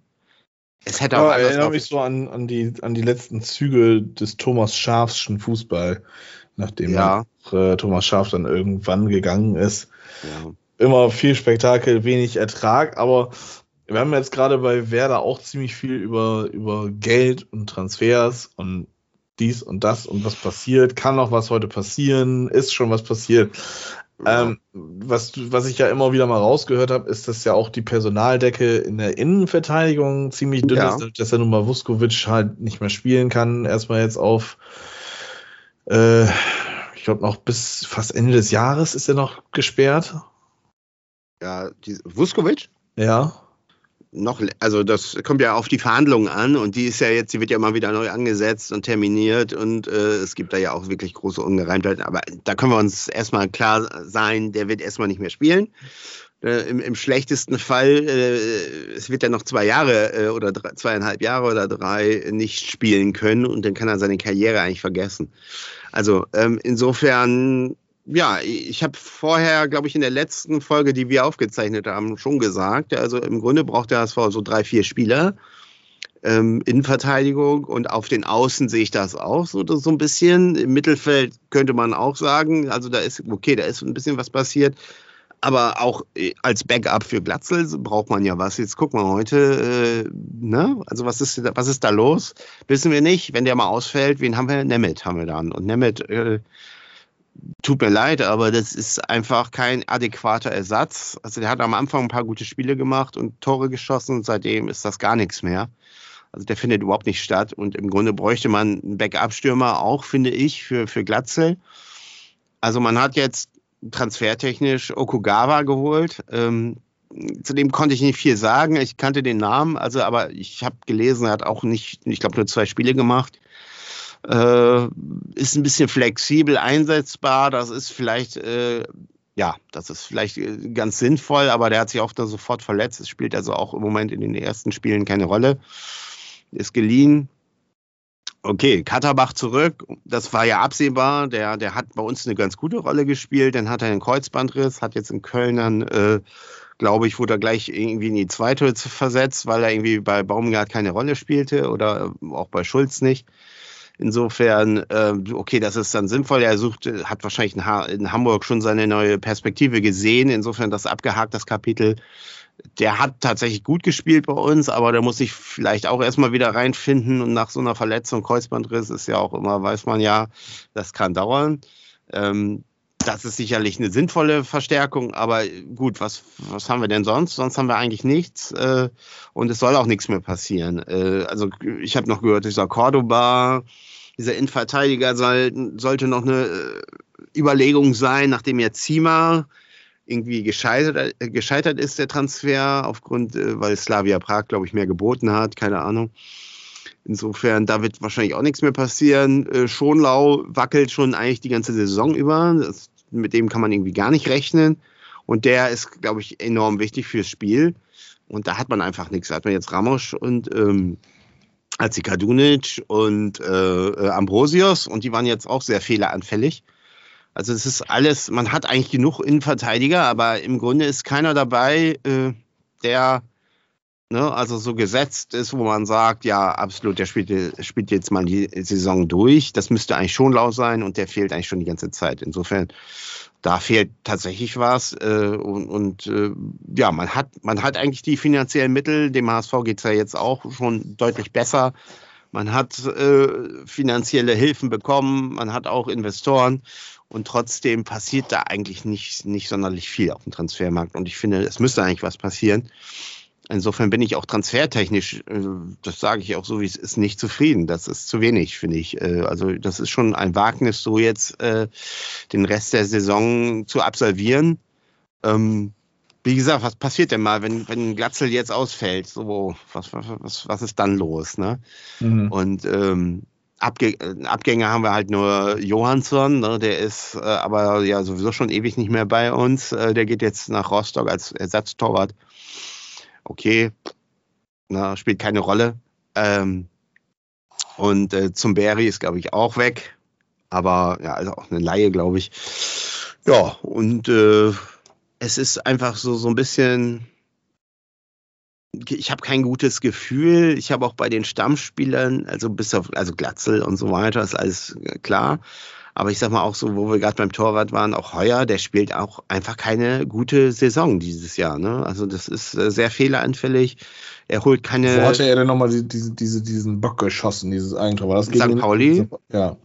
Es hätte auch ja, erinnere mich so an, an, die, an die letzten Züge des Thomas Schafschen Fußball, nachdem ja. äh, Thomas Schaf dann irgendwann gegangen ist. Ja. Immer viel Spektakel, wenig Ertrag, aber wir haben jetzt gerade bei Werder auch ziemlich viel über, über Geld und Transfers und dies und das und was passiert, kann noch was heute passieren, ist schon was passiert. Ähm, was, was ich ja immer wieder mal rausgehört habe, ist, dass ja auch die Personaldecke in der Innenverteidigung ziemlich dünn ja. ist, dass er nun mal Vuskovic halt nicht mehr spielen kann. Erstmal jetzt auf, äh, ich glaube noch bis fast Ende des Jahres ist er noch gesperrt. Ja, die, Vuskovic? Ja noch, also das kommt ja auf die Verhandlungen an und die ist ja jetzt, die wird ja immer wieder neu angesetzt und terminiert und äh, es gibt da ja auch wirklich große Ungereimtheiten. Aber da können wir uns erstmal klar sein, der wird erstmal nicht mehr spielen. Äh, im, im, schlechtesten Fall, äh, es wird ja noch zwei Jahre äh, oder drei, zweieinhalb Jahre oder drei nicht spielen können und dann kann er seine Karriere eigentlich vergessen. Also ähm, insofern ja, ich habe vorher, glaube ich, in der letzten Folge, die wir aufgezeichnet haben, schon gesagt, also im Grunde braucht der HSV so drei, vier Spieler. Ähm, Innenverteidigung und auf den Außen sehe ich das auch so, so ein bisschen. Im Mittelfeld könnte man auch sagen, also da ist, okay, da ist ein bisschen was passiert. Aber auch äh, als Backup für Glatzel braucht man ja was. Jetzt gucken wir heute, äh, ne? Also was ist, was ist da los? Wissen wir nicht. Wenn der mal ausfällt, wen haben wir? Nemeth haben wir dann. Und Nemeth äh, tut mir leid, aber das ist einfach kein adäquater Ersatz. Also der hat am Anfang ein paar gute Spiele gemacht und Tore geschossen und seitdem ist das gar nichts mehr. Also der findet überhaupt nicht statt und im Grunde bräuchte man einen Backup-Stürmer auch, finde ich, für, für Glatzel. Also man hat jetzt transfertechnisch Okugawa geholt. Ähm, zudem konnte ich nicht viel sagen. Ich kannte den Namen, also aber ich habe gelesen, er hat auch nicht, ich glaube, nur zwei Spiele gemacht. Äh, ist ein bisschen flexibel einsetzbar. Das ist vielleicht, äh, ja, das ist vielleicht äh, ganz sinnvoll, aber der hat sich auch da sofort verletzt. Es spielt also auch im Moment in den ersten Spielen keine Rolle. Ist geliehen. Okay, Katterbach zurück. Das war ja absehbar. Der, der hat bei uns eine ganz gute Rolle gespielt. Dann hat er einen Kreuzbandriss, hat jetzt in Köln dann, äh, glaube ich, wurde er gleich irgendwie in die zweite versetzt, weil er irgendwie bei Baumgart keine Rolle spielte oder auch bei Schulz nicht. Insofern, äh, okay, das ist dann sinnvoll. Er sucht, hat wahrscheinlich in, ha in, Hamburg schon seine neue Perspektive gesehen. Insofern das abgehakt, das Kapitel. Der hat tatsächlich gut gespielt bei uns, aber der muss sich vielleicht auch erstmal wieder reinfinden. Und nach so einer Verletzung, Kreuzbandriss ist ja auch immer, weiß man ja, das kann dauern. Ähm, das ist sicherlich eine sinnvolle Verstärkung, aber gut, was, was haben wir denn sonst? Sonst haben wir eigentlich nichts äh, und es soll auch nichts mehr passieren. Äh, also ich habe noch gehört, dieser Cordoba, dieser Innenverteidiger soll, sollte noch eine äh, Überlegung sein, nachdem jetzt Zima irgendwie gescheitert, äh, gescheitert ist, der Transfer, aufgrund, äh, weil Slavia Prag, glaube ich, mehr geboten hat, keine Ahnung. Insofern, da wird wahrscheinlich auch nichts mehr passieren. Äh, Schonlau wackelt schon eigentlich die ganze Saison über. Das, mit dem kann man irgendwie gar nicht rechnen. Und der ist, glaube ich, enorm wichtig fürs Spiel. Und da hat man einfach nichts. Da hat man jetzt Ramos und ähm, Azikadunic und äh, äh, Ambrosius und die waren jetzt auch sehr fehleranfällig. Also es ist alles, man hat eigentlich genug Innenverteidiger, aber im Grunde ist keiner dabei, äh, der ne, also so gesetzt ist, wo man sagt, ja, absolut, der spielt, spielt jetzt mal die Saison durch. Das müsste eigentlich schon laut sein und der fehlt eigentlich schon die ganze Zeit. Insofern, da fehlt tatsächlich was. Äh, und und äh, ja, man hat, man hat eigentlich die finanziellen Mittel. Dem HSV geht es ja jetzt auch schon deutlich besser. Man hat äh, finanzielle Hilfen bekommen, man hat auch Investoren und trotzdem passiert da eigentlich nicht, nicht sonderlich viel auf dem Transfermarkt. Und ich finde, es müsste eigentlich was passieren. insofern bin ich auch transfertechnisch, äh, das sage ich auch so, wie es ist, nicht zufrieden. Das ist zu wenig, finde ich. Äh, also das ist schon ein Wagnis, so jetzt äh, den Rest der Saison zu absolvieren. Ähm, wie gesagt, was passiert denn mal, wenn, wenn Glatzel jetzt ausfällt? So, was, was, was ist dann los? Ne? Mhm. Und ähm, Abge Abgänge haben wir halt nur Johansson, ne? der ist äh, aber ja sowieso schon ewig nicht mehr bei uns. Äh, der geht jetzt nach Rostock als Ersatztorwart. Okay, na, spielt keine Rolle. Ähm, und äh, zum Berry ist, glaube ich, auch weg. Aber ja, also auch eine Laie, glaube ich. Ja, und äh, es ist einfach so, so ein bisschen ich habe kein gutes Gefühl. Ich habe auch bei den Stammspielern, also bis auf also Glatzel und so weiter, ist alles äh, klar. Aber ich sag mal auch so, wo wir gerade beim Torwart waren, auch Heuer, der spielt auch einfach keine gute Saison dieses Jahr. Ne? Also das ist äh, sehr fehleranfällig. Er holt keine. Wo hatte er denn nochmal diese, diese, diesen Bock geschossen, dieses Eigentor? War das gegen St. Pauli? Ja.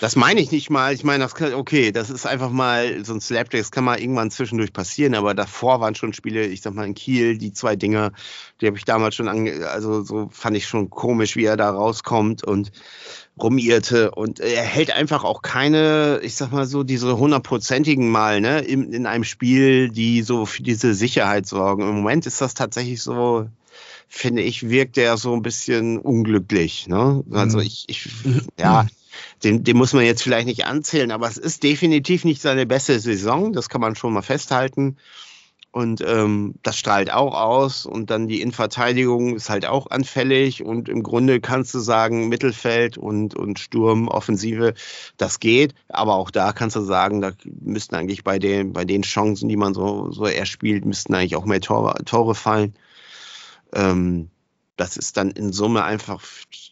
Das meine ich nicht mal. Ich meine, das kann, okay, das ist einfach mal so ein Slapjack, das kann mal irgendwann zwischendurch passieren, aber davor waren schon Spiele, ich sag mal in Kiel, die zwei Dinger, die habe ich damals schon ange, also so fand ich schon komisch, wie er da rauskommt und rumirrte und er hält einfach auch keine, ich sag mal so, diese hundertprozentigen Mal, ne, in, in einem Spiel, die so für diese Sicherheit sorgen. Im Moment ist das tatsächlich so, finde ich, wirkt er so ein bisschen unglücklich. Ne? Also mhm. ich, ich ja, den, den muss man jetzt vielleicht nicht anzählen, aber es ist definitiv nicht seine beste Saison, das kann man schon mal festhalten. Und ähm, das strahlt auch aus. Und dann die Innenverteidigung ist halt auch anfällig. Und im Grunde kannst du sagen, Mittelfeld und, und Sturm, Offensive, das geht. Aber auch da kannst du sagen, da müssten eigentlich bei den, bei den Chancen, die man so, so erspielt, müssten eigentlich auch mehr Tore, Tore fallen. Ähm, das ist dann in Summe einfach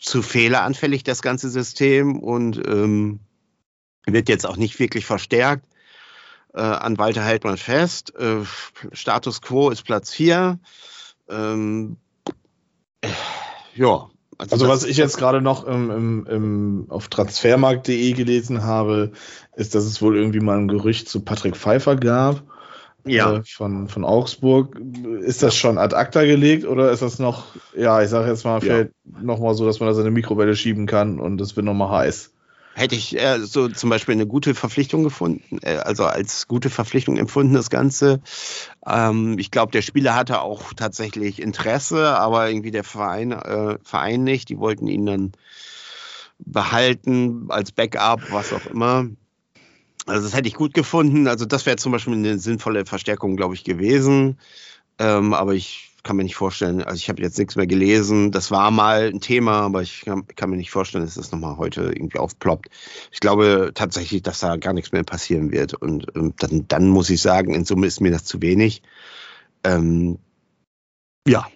zu fehleranfällig, das ganze System, und ähm, wird jetzt auch nicht wirklich verstärkt. Äh, an Walter hält man fest. Äh, Status quo ist Platz 4. Ähm, äh, ja. Also, also was ich jetzt gerade noch im, im, im, auf transfermarkt.de gelesen habe, ist, dass es wohl irgendwie mal ein Gerücht zu Patrick Pfeiffer gab ja. Äh, von, von Augsburg. Ist das schon ad acta gelegt oder ist das noch, ja, ich sage jetzt mal, vielleicht ja. nochmal so, dass man das in eine Mikrowelle schieben kann und es wird nochmal heiß? Hätte ich äh, so zum Beispiel eine gute Verpflichtung gefunden, äh, also als gute Verpflichtung empfunden, das Ganze. Ähm, ich glaube, der Spieler hatte auch tatsächlich Interesse, aber irgendwie der Verein, äh, Verein nicht. Die wollten ihn dann behalten als Backup, was auch immer. Also das hätte ich gut gefunden. Also das wäre zum Beispiel eine sinnvolle Verstärkung, glaube ich, gewesen. Ähm, aber ich kann mir nicht vorstellen, also ich habe jetzt nichts mehr gelesen. Das war mal ein Thema, aber ich kann, kann mir nicht vorstellen, dass das nochmal heute irgendwie aufploppt. Ich glaube tatsächlich, dass da gar nichts mehr passieren wird. Und ähm, dann, dann muss ich sagen, in Summe ist mir das zu wenig. Ähm, ja,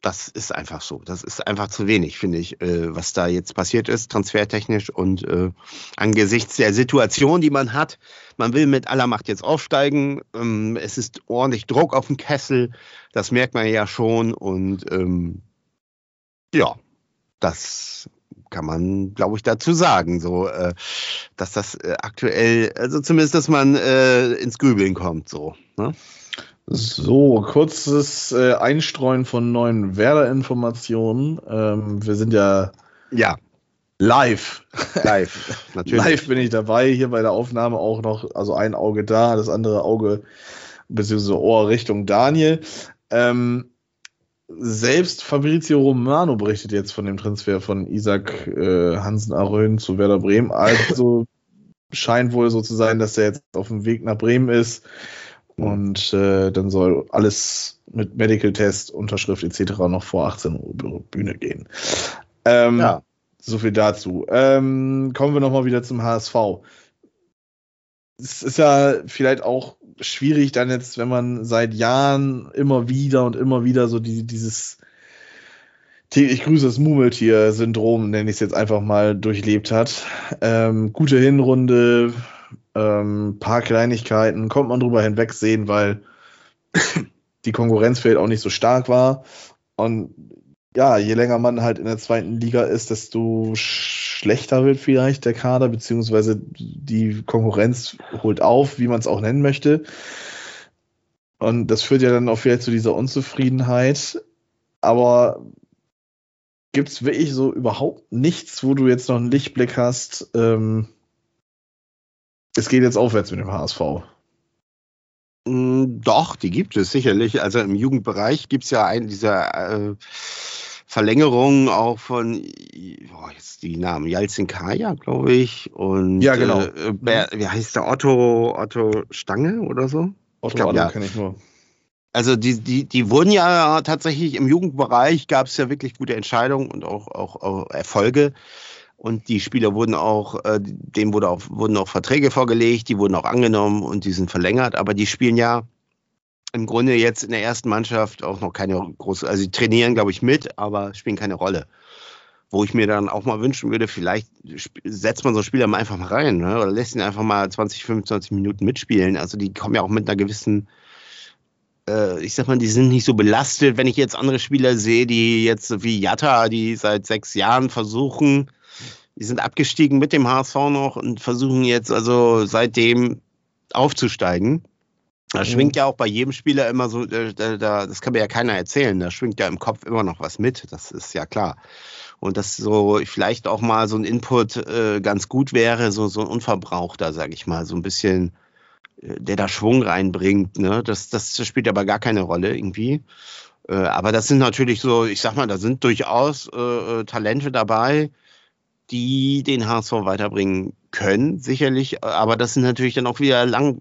das ist einfach so. Das ist einfach zu wenig, finde ich, äh, was da jetzt passiert ist, transfertechnisch und äh, angesichts der Situation, die man hat. Man will mit aller Macht jetzt aufsteigen. Ähm, es ist ordentlich Druck auf dem Kessel. Das merkt man ja schon. Und ähm, ja, das kann man, glaube ich, dazu sagen, so, äh, dass das äh, aktuell, also zumindest, dass man äh, ins Grübeln kommt, so. Ne? So, kurzes äh, Einstreuen von neuen Werder-Informationen. Ähm, wir sind ja, ja live. Live, [laughs] natürlich. live bin ich dabei, hier bei der Aufnahme auch noch, also ein Auge da, das andere Auge bzw. Ohr Richtung Daniel. Ähm, selbst Fabrizio Romano berichtet jetzt von dem Transfer von Isaac äh, Hansen Arön zu Werder Bremen. Also [laughs] scheint wohl so zu sein, dass er jetzt auf dem Weg nach Bremen ist. Und äh, dann soll alles mit Medical Test, Unterschrift etc. noch vor 18 Uhr Bühne gehen. Ähm, ja. So viel dazu. Ähm, kommen wir nochmal wieder zum HSV. Es ist ja vielleicht auch schwierig dann jetzt, wenn man seit Jahren immer wieder und immer wieder so die, dieses ich grüße das Murmeltier-Syndrom, nenne ich es jetzt einfach mal, durchlebt hat. Ähm, gute Hinrunde, ähm, paar Kleinigkeiten kommt man drüber hinwegsehen, weil [coughs] die Konkurrenz vielleicht auch nicht so stark war. Und ja, je länger man halt in der zweiten Liga ist, desto schlechter wird vielleicht der Kader, beziehungsweise die Konkurrenz holt auf, wie man es auch nennen möchte. Und das führt ja dann auch vielleicht zu dieser Unzufriedenheit. Aber gibt es wirklich so überhaupt nichts, wo du jetzt noch einen Lichtblick hast? Ähm, es geht jetzt aufwärts mit dem HSV. Mm, doch, die gibt es sicherlich. Also im Jugendbereich gibt es ja einen dieser äh, Verlängerungen auch von, boah, jetzt die Namen, Jalzin Kaya, glaube ich. Und ja, genau. Äh, wie heißt der Otto, Otto Stange oder so? Otto ich glaub, ja. kenne ich nur. Also die, die, die wurden ja tatsächlich im Jugendbereich gab es ja wirklich gute Entscheidungen und auch, auch, auch Erfolge. Und die Spieler wurden auch, äh, denen wurde auch, wurden auch Verträge vorgelegt, die wurden auch angenommen und die sind verlängert. Aber die spielen ja im Grunde jetzt in der ersten Mannschaft auch noch keine große, also sie trainieren, glaube ich, mit, aber spielen keine Rolle. Wo ich mir dann auch mal wünschen würde, vielleicht setzt man so Spieler mal einfach mal rein ne? oder lässt ihn einfach mal 20, 25 Minuten mitspielen. Also die kommen ja auch mit einer gewissen, äh, ich sag mal, die sind nicht so belastet. Wenn ich jetzt andere Spieler sehe, die jetzt wie Jatta, die seit sechs Jahren versuchen, die sind abgestiegen mit dem HSV noch und versuchen jetzt also seitdem aufzusteigen. Da schwingt ja auch bei jedem Spieler immer so, da, da, das kann mir ja keiner erzählen, da schwingt ja im Kopf immer noch was mit, das ist ja klar. Und dass so vielleicht auch mal so ein Input äh, ganz gut wäre, so, so ein unverbrauchter, sag ich mal, so ein bisschen, äh, der da Schwung reinbringt. Ne? Das, das spielt aber gar keine Rolle irgendwie. Äh, aber das sind natürlich so, ich sag mal, da sind durchaus äh, äh Talente dabei, die den HSV weiterbringen können, sicherlich. Aber das sind natürlich dann auch wieder lang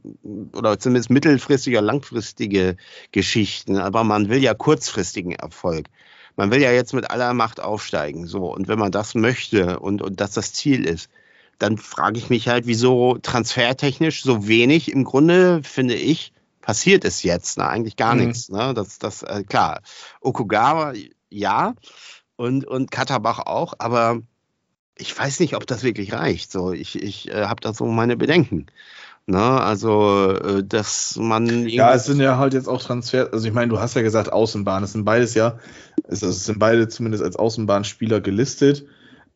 oder zumindest mittelfristige, langfristige Geschichten. Aber man will ja kurzfristigen Erfolg. Man will ja jetzt mit aller Macht aufsteigen. So. Und wenn man das möchte und, und das das Ziel ist, dann frage ich mich halt, wieso transfertechnisch so wenig im Grunde, finde ich, passiert ist jetzt. Ne? Eigentlich gar mhm. nichts. Ne? Das, das, äh, klar, Okugawa, ja. Und, und Katterbach auch, aber ich weiß nicht, ob das wirklich reicht. So, ich, ich äh, habe da so meine Bedenken. Ne? Also, äh, dass man. Ja, es sind ja halt jetzt auch Transfer. Also, ich meine, du hast ja gesagt Außenbahn. Es sind beides ja. Es, es sind beide zumindest als Außenbahnspieler gelistet.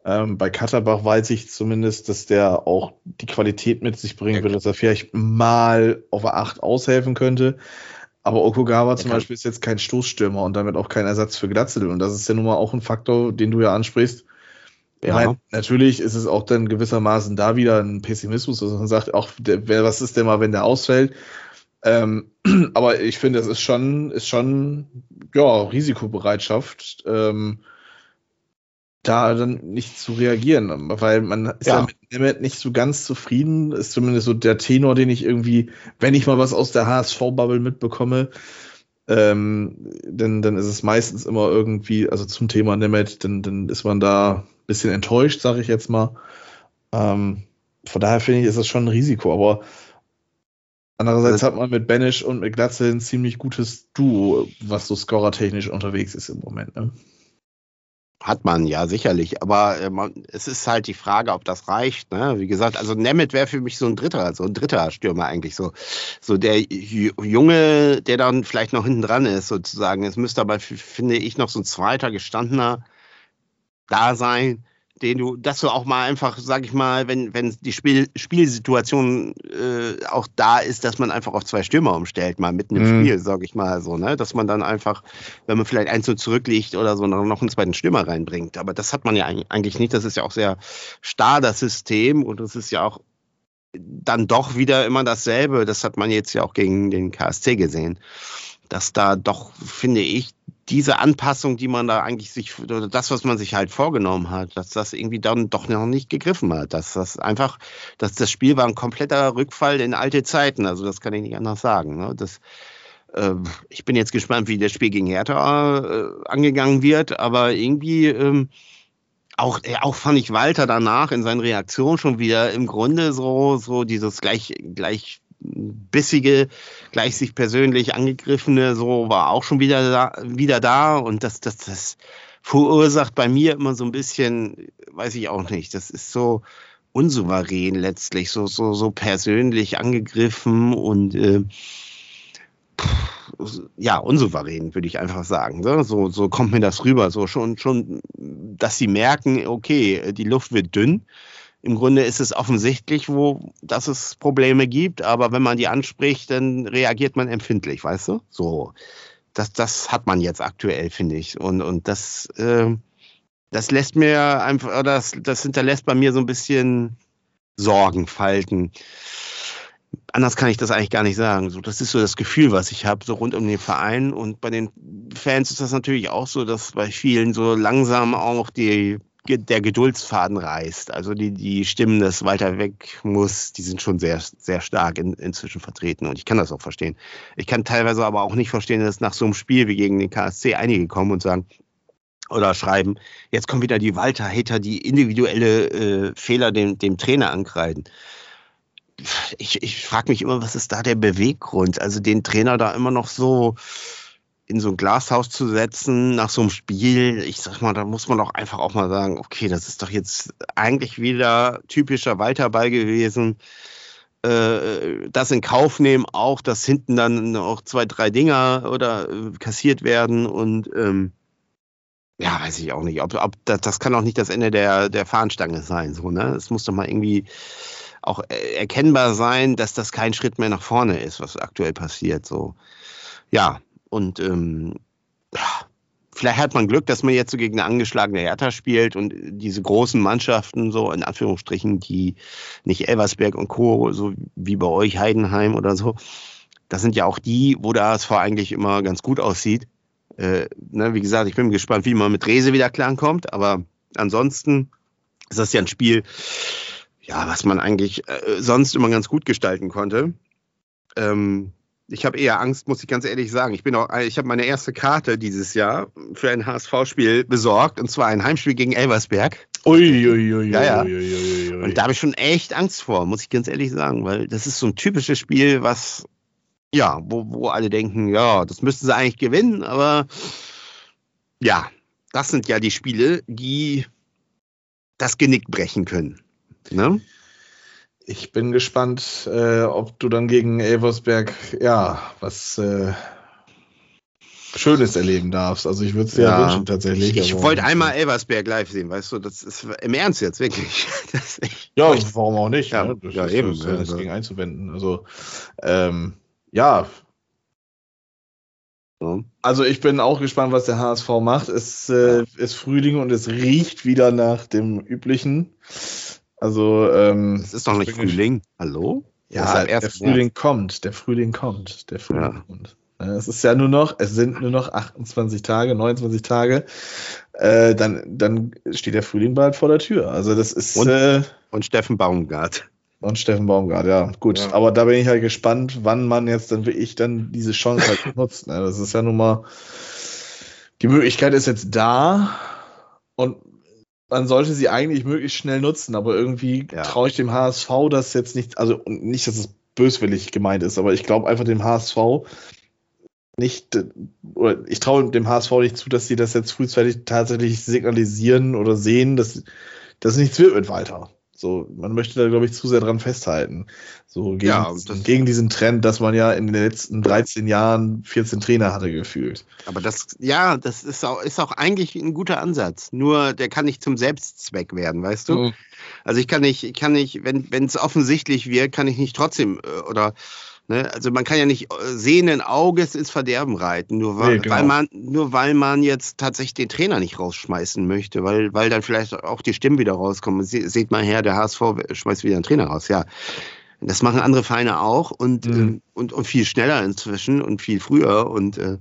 Ähm, bei Katterbach weiß ich zumindest, dass der auch die Qualität mit sich bringen ja. würde, dass er vielleicht mal auf der 8 aushelfen könnte. Aber Okugawa zum Beispiel ist jetzt kein Stoßstürmer und damit auch kein Ersatz für Glatzel. Und das ist ja nun mal auch ein Faktor, den du ja ansprichst ja. Meine, natürlich ist es auch dann gewissermaßen da wieder ein Pessimismus, dass man sagt, auch der, was ist denn mal, wenn der ausfällt? Ähm, [clears throat] aber ich finde, es ist schon, ist schon, ja, Risikobereitschaft, ähm, da dann nicht zu reagieren, weil man ist ja, ja mit Nemeth nicht so ganz zufrieden, ist zumindest so der Tenor, den ich irgendwie, wenn ich mal was aus der HSV-Bubble mitbekomme, ähm, dann, dann ist es meistens immer irgendwie, also zum Thema Nemeth, dann, dann ist man da bisschen enttäuscht, sage ich jetzt mal. Ähm, von daher finde ich, ist das schon ein Risiko, aber andererseits hat man mit Banish und mit Glatze ein ziemlich gutes Duo, was so scorertechnisch unterwegs ist im Moment. Ne? Hat man, ja, sicherlich. Aber äh, man, es ist halt die Frage, ob das reicht. Ne? Wie gesagt, also Nemeth wäre für mich so ein dritter, so ein dritter Stürmer eigentlich. So, so der Junge, der dann vielleicht noch hinten dran ist, sozusagen. Es müsste aber, finde ich, noch so ein zweiter gestandener da sein, den du, dass du auch mal einfach, sag ich mal, wenn, wenn die Spiel, Spielsituation äh, auch da ist, dass man einfach auf zwei Stürmer umstellt, mal mitten im mhm. Spiel, sag ich mal so, ne? Dass man dann einfach, wenn man vielleicht eins so zurückliegt oder so, noch einen zweiten Stürmer reinbringt. Aber das hat man ja eigentlich nicht. Das ist ja auch sehr starr, das System, und das ist ja auch dann doch wieder immer dasselbe. Das hat man jetzt ja auch gegen den KSC gesehen. Dass da doch, finde ich, diese Anpassung, die man da eigentlich sich, oder das, was man sich halt vorgenommen hat, dass das irgendwie dann doch noch nicht gegriffen hat. Dass das einfach, dass das Spiel war ein kompletter Rückfall in alte Zeiten. Also das kann ich nicht anders sagen. Ne? Das, äh, ich bin jetzt gespannt, wie das Spiel gegen Hertha äh, angegangen wird, aber irgendwie ähm, auch, äh, auch fand ich Walter danach in seinen Reaktionen schon wieder im Grunde so, so dieses gleich, gleich bissige, gleich sich persönlich angegriffene, so war auch schon wieder da, wieder da und das, das, das verursacht bei mir immer so ein bisschen, weiß ich auch nicht, das ist so unsouverän letztlich, so, so, so persönlich angegriffen und äh, ja, unsouverän, würde ich einfach sagen. Ne? So, so kommt mir das rüber. So schon, schon, dass sie merken, okay, die Luft wird dünn im Grunde ist es offensichtlich, wo, dass es Probleme gibt, aber wenn man die anspricht, dann reagiert man empfindlich, weißt du? So. das, das hat man jetzt aktuell, finde ich. Und, und das, äh, das lässt mir einfach, das, das hinterlässt bei mir so ein bisschen Sorgenfalten. Anders kann ich das eigentlich gar nicht sagen. So, das ist so das Gefühl, was ich habe, so rund um den Verein. Und bei den Fans ist das natürlich auch so, dass bei vielen so langsam auch die der Geduldsfaden reißt. Also die, die Stimmen, dass Walter weg muss, die sind schon sehr, sehr stark in, inzwischen vertreten. Und ich kann das auch verstehen. Ich kann teilweise aber auch nicht verstehen, dass nach so einem Spiel wie gegen den KSC einige kommen und sagen, oder schreiben, jetzt kommen wieder die Walter-Hater, die individuelle äh, Fehler dem, dem Trainer ankreiden. Ich, ich frage mich immer, was ist da der Beweggrund? Also den Trainer da immer noch so in so ein Glashaus zu setzen nach so einem Spiel, ich sag mal, da muss man doch einfach auch mal sagen, okay, das ist doch jetzt eigentlich wieder typischer Walterball gewesen. Äh, das in Kauf nehmen, auch dass hinten dann auch zwei, drei Dinger oder äh, kassiert werden und ähm, ja, weiß ich auch nicht. Ob, ob das, das kann auch nicht das Ende der, der Fahnenstange sein. So, ne? Es muss doch mal irgendwie auch äh, erkennbar sein, dass das kein Schritt mehr nach vorne ist, was aktuell passiert. So. Ja, und ähm, vielleicht hat man Glück, dass man jetzt so gegen eine angeschlagene Hertha spielt und diese großen Mannschaften, so in Anführungsstrichen, die nicht Elversberg und Co., so wie bei euch Heidenheim oder so, das sind ja auch die, wo der HSV eigentlich immer ganz gut aussieht. Äh, ne, wie gesagt, ich bin gespannt, wie man mit Rese wieder klarkommt, aber ansonsten ist das ja ein Spiel, ja, was man eigentlich äh, sonst immer ganz gut gestalten konnte. Ähm, ich habe eher Angst, muss ich ganz ehrlich sagen. Ich bin auch, ich habe meine erste Karte dieses Jahr für ein HSV-Spiel besorgt und zwar ein Heimspiel gegen Elversberg. Ui, ui, ui, ja, ja. Und da habe ich schon echt Angst vor, muss ich ganz ehrlich sagen, weil das ist so ein typisches Spiel, was ja, wo, wo alle denken, ja, das müssten sie eigentlich gewinnen, aber ja, das sind ja die Spiele, die das Genick brechen können. Ne? Ich bin gespannt, äh, ob du dann gegen Elversberg, ja, was äh, Schönes erleben darfst. Also ich würde es dir ja, wünschen tatsächlich. Ich, ich wollte einmal Elversberg live sehen, weißt du, das ist im Ernst jetzt, wirklich. [laughs] ja, warum auch nicht? Ja, ne? das ja ist, eben. Das, das gegen einzuwenden. Also ähm, ja. Also ich bin auch gespannt, was der HSV macht. Es äh, ist Frühling und es riecht wieder nach dem üblichen. Also, ähm, es ist doch nicht Frühling. Hallo? Ja, der Frühling März. kommt. Der Frühling kommt. Der Frühling ja. kommt. Es ist ja nur noch, es sind nur noch 28 Tage, 29 Tage. Äh, dann, dann steht der Frühling bald vor der Tür. Also das ist. Und, äh, und Steffen Baumgart. Und Steffen Baumgart, ja, gut. Ja. Aber da bin ich halt gespannt, wann man jetzt dann wie ich dann diese Chance halt [laughs] nutzt. Ne? Das ist ja nun mal. Die Möglichkeit ist jetzt da. Und man sollte sie eigentlich möglichst schnell nutzen, aber irgendwie ja. traue ich dem HSV das jetzt nicht, also nicht, dass es böswillig gemeint ist, aber ich glaube einfach dem HSV nicht, oder ich traue dem HSV nicht zu, dass sie das jetzt frühzeitig tatsächlich signalisieren oder sehen, dass das nichts wird mit weiter. So, man möchte da, glaube ich, zu sehr dran festhalten. So gegen, ja, gegen, diesen Trend, dass man ja in den letzten 13 Jahren 14 Trainer hatte gefühlt. Aber das, ja, das ist auch, ist auch eigentlich ein guter Ansatz. Nur der kann nicht zum Selbstzweck werden, weißt du? Mhm. Also ich kann nicht, ich kann nicht, wenn es offensichtlich wird, kann ich nicht trotzdem äh, oder Ne? Also man kann ja nicht äh, sehenden Auges ins Verderben reiten, nur weil, nee, genau. weil, man, nur weil man jetzt tatsächlich den Trainer nicht rausschmeißen möchte, weil, weil dann vielleicht auch die Stimmen wieder rauskommen. Se, seht mal her, der HSV schmeißt wieder einen Trainer raus. Ja, das machen andere Vereine auch und, mhm. äh, und, und viel schneller inzwischen und viel früher und äh,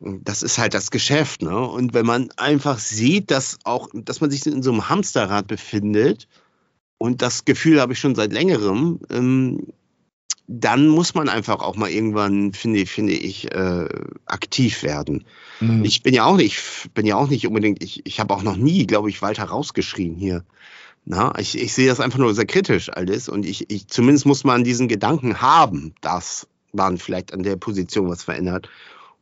das ist halt das Geschäft, ne? Und wenn man einfach sieht, dass auch, dass man sich in so einem Hamsterrad befindet, und das Gefühl habe ich schon seit längerem, ähm, dann muss man einfach auch mal irgendwann, finde, finde ich, äh, aktiv werden. Mhm. Ich bin ja auch nicht, bin ja auch nicht unbedingt, ich, ich habe auch noch nie, glaube ich, weiter rausgeschrien hier. Na, ich, ich sehe das einfach nur sehr kritisch alles und ich, ich zumindest muss man diesen Gedanken haben, dass man vielleicht an der Position was verändert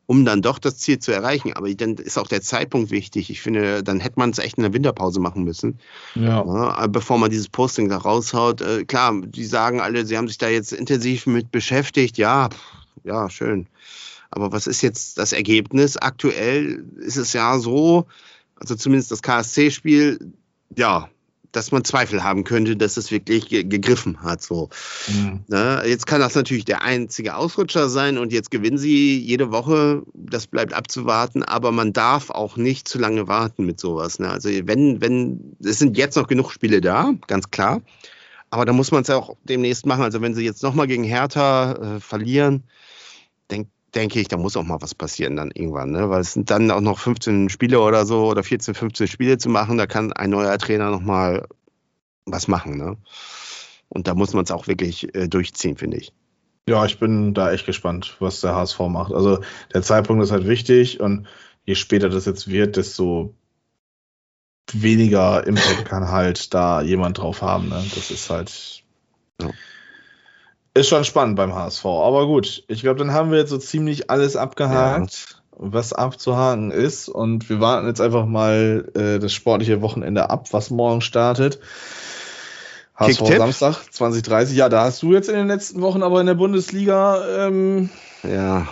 um dann doch das Ziel zu erreichen. Aber dann ist auch der Zeitpunkt wichtig. Ich finde, dann hätte man es echt in der Winterpause machen müssen. Ja. ja bevor man dieses Posting da raushaut. Äh, klar, die sagen alle, sie haben sich da jetzt intensiv mit beschäftigt. Ja, ja, schön. Aber was ist jetzt das Ergebnis? Aktuell ist es ja so, also zumindest das KSC-Spiel, ja, dass man Zweifel haben könnte, dass es wirklich gegriffen hat. So. Mhm. Na, jetzt kann das natürlich der einzige Ausrutscher sein und jetzt gewinnen sie jede Woche. Das bleibt abzuwarten, aber man darf auch nicht zu lange warten mit sowas. Ne? Also wenn, wenn, es sind jetzt noch genug Spiele da, ganz klar. Aber da muss man es ja auch demnächst machen. Also wenn sie jetzt nochmal gegen Hertha äh, verlieren, denke ich, da muss auch mal was passieren dann irgendwann, ne? weil es sind dann auch noch 15 Spiele oder so oder 14, 15 Spiele zu machen, da kann ein neuer Trainer nochmal was machen. Ne? Und da muss man es auch wirklich äh, durchziehen, finde ich. Ja, ich bin da echt gespannt, was der HSV macht. Also der Zeitpunkt ist halt wichtig und je später das jetzt wird, desto weniger Impact kann halt da jemand drauf haben. Ne? Das ist halt. Ja. Ist schon spannend beim HSV. Aber gut, ich glaube, dann haben wir jetzt so ziemlich alles abgehakt, ja. was abzuhaken ist. Und wir warten jetzt einfach mal äh, das sportliche Wochenende ab, was morgen startet. HSV Samstag 2030. Ja, da hast du jetzt in den letzten Wochen aber in der Bundesliga. Ähm, ja.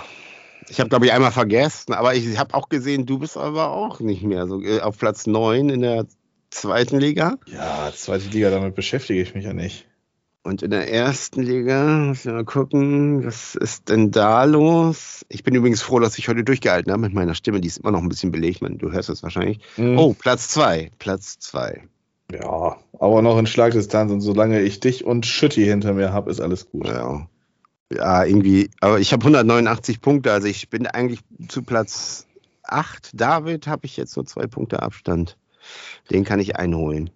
Ich habe, glaube ich, einmal vergessen, aber ich habe auch gesehen, du bist aber auch nicht mehr so äh, auf Platz 9 in der zweiten Liga. Ja, zweite Liga, damit beschäftige ich mich ja nicht. Und in der ersten Liga, muss ich mal gucken, was ist denn da los? Ich bin übrigens froh, dass ich heute durchgehalten habe mit meiner Stimme. Die ist immer noch ein bisschen belegt, man, du hörst es wahrscheinlich. Mhm. Oh, Platz zwei, Platz zwei. Ja, aber noch in Schlagdistanz und solange ich dich und Schütti hinter mir habe, ist alles gut. Ja. ja, irgendwie, aber ich habe 189 Punkte, also ich bin eigentlich zu Platz 8. David habe ich jetzt nur zwei Punkte Abstand. Den kann ich einholen.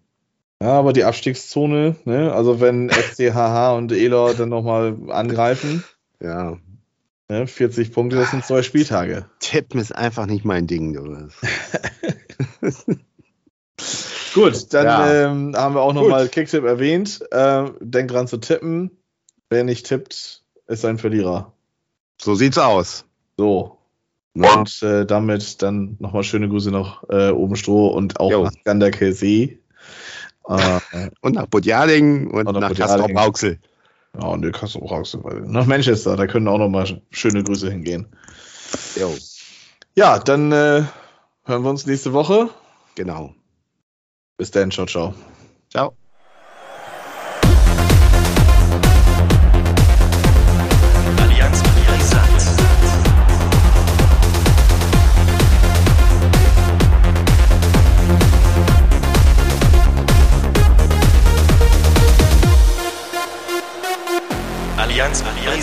Ja, aber die Abstiegszone, ne? also wenn [laughs] FCHH und Elor dann nochmal angreifen. Ja. Ne? 40 Punkte, das sind zwei Spieltage. Tippen ist einfach nicht mein Ding, du. [laughs] Gut, dann ja. ähm, haben wir auch nochmal Kicktipp erwähnt. Äh, denkt dran zu tippen. Wer nicht tippt, ist ein Verlierer. So sieht's aus. So. Und äh, damit dann nochmal schöne Grüße nach äh, Obenstroh und auch jo. nach Ganderkelsee. Äh, und nach Budjading und, und nach, nach Kastrop-Rauxel. Ja, und Kastrop-Rauxel. Nach Manchester, da können auch nochmal schöne Grüße hingehen. Jo. Ja, dann äh, hören wir uns nächste Woche. Genau. Bis dann, ciao, ciao. Ciao.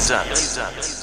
Brisant.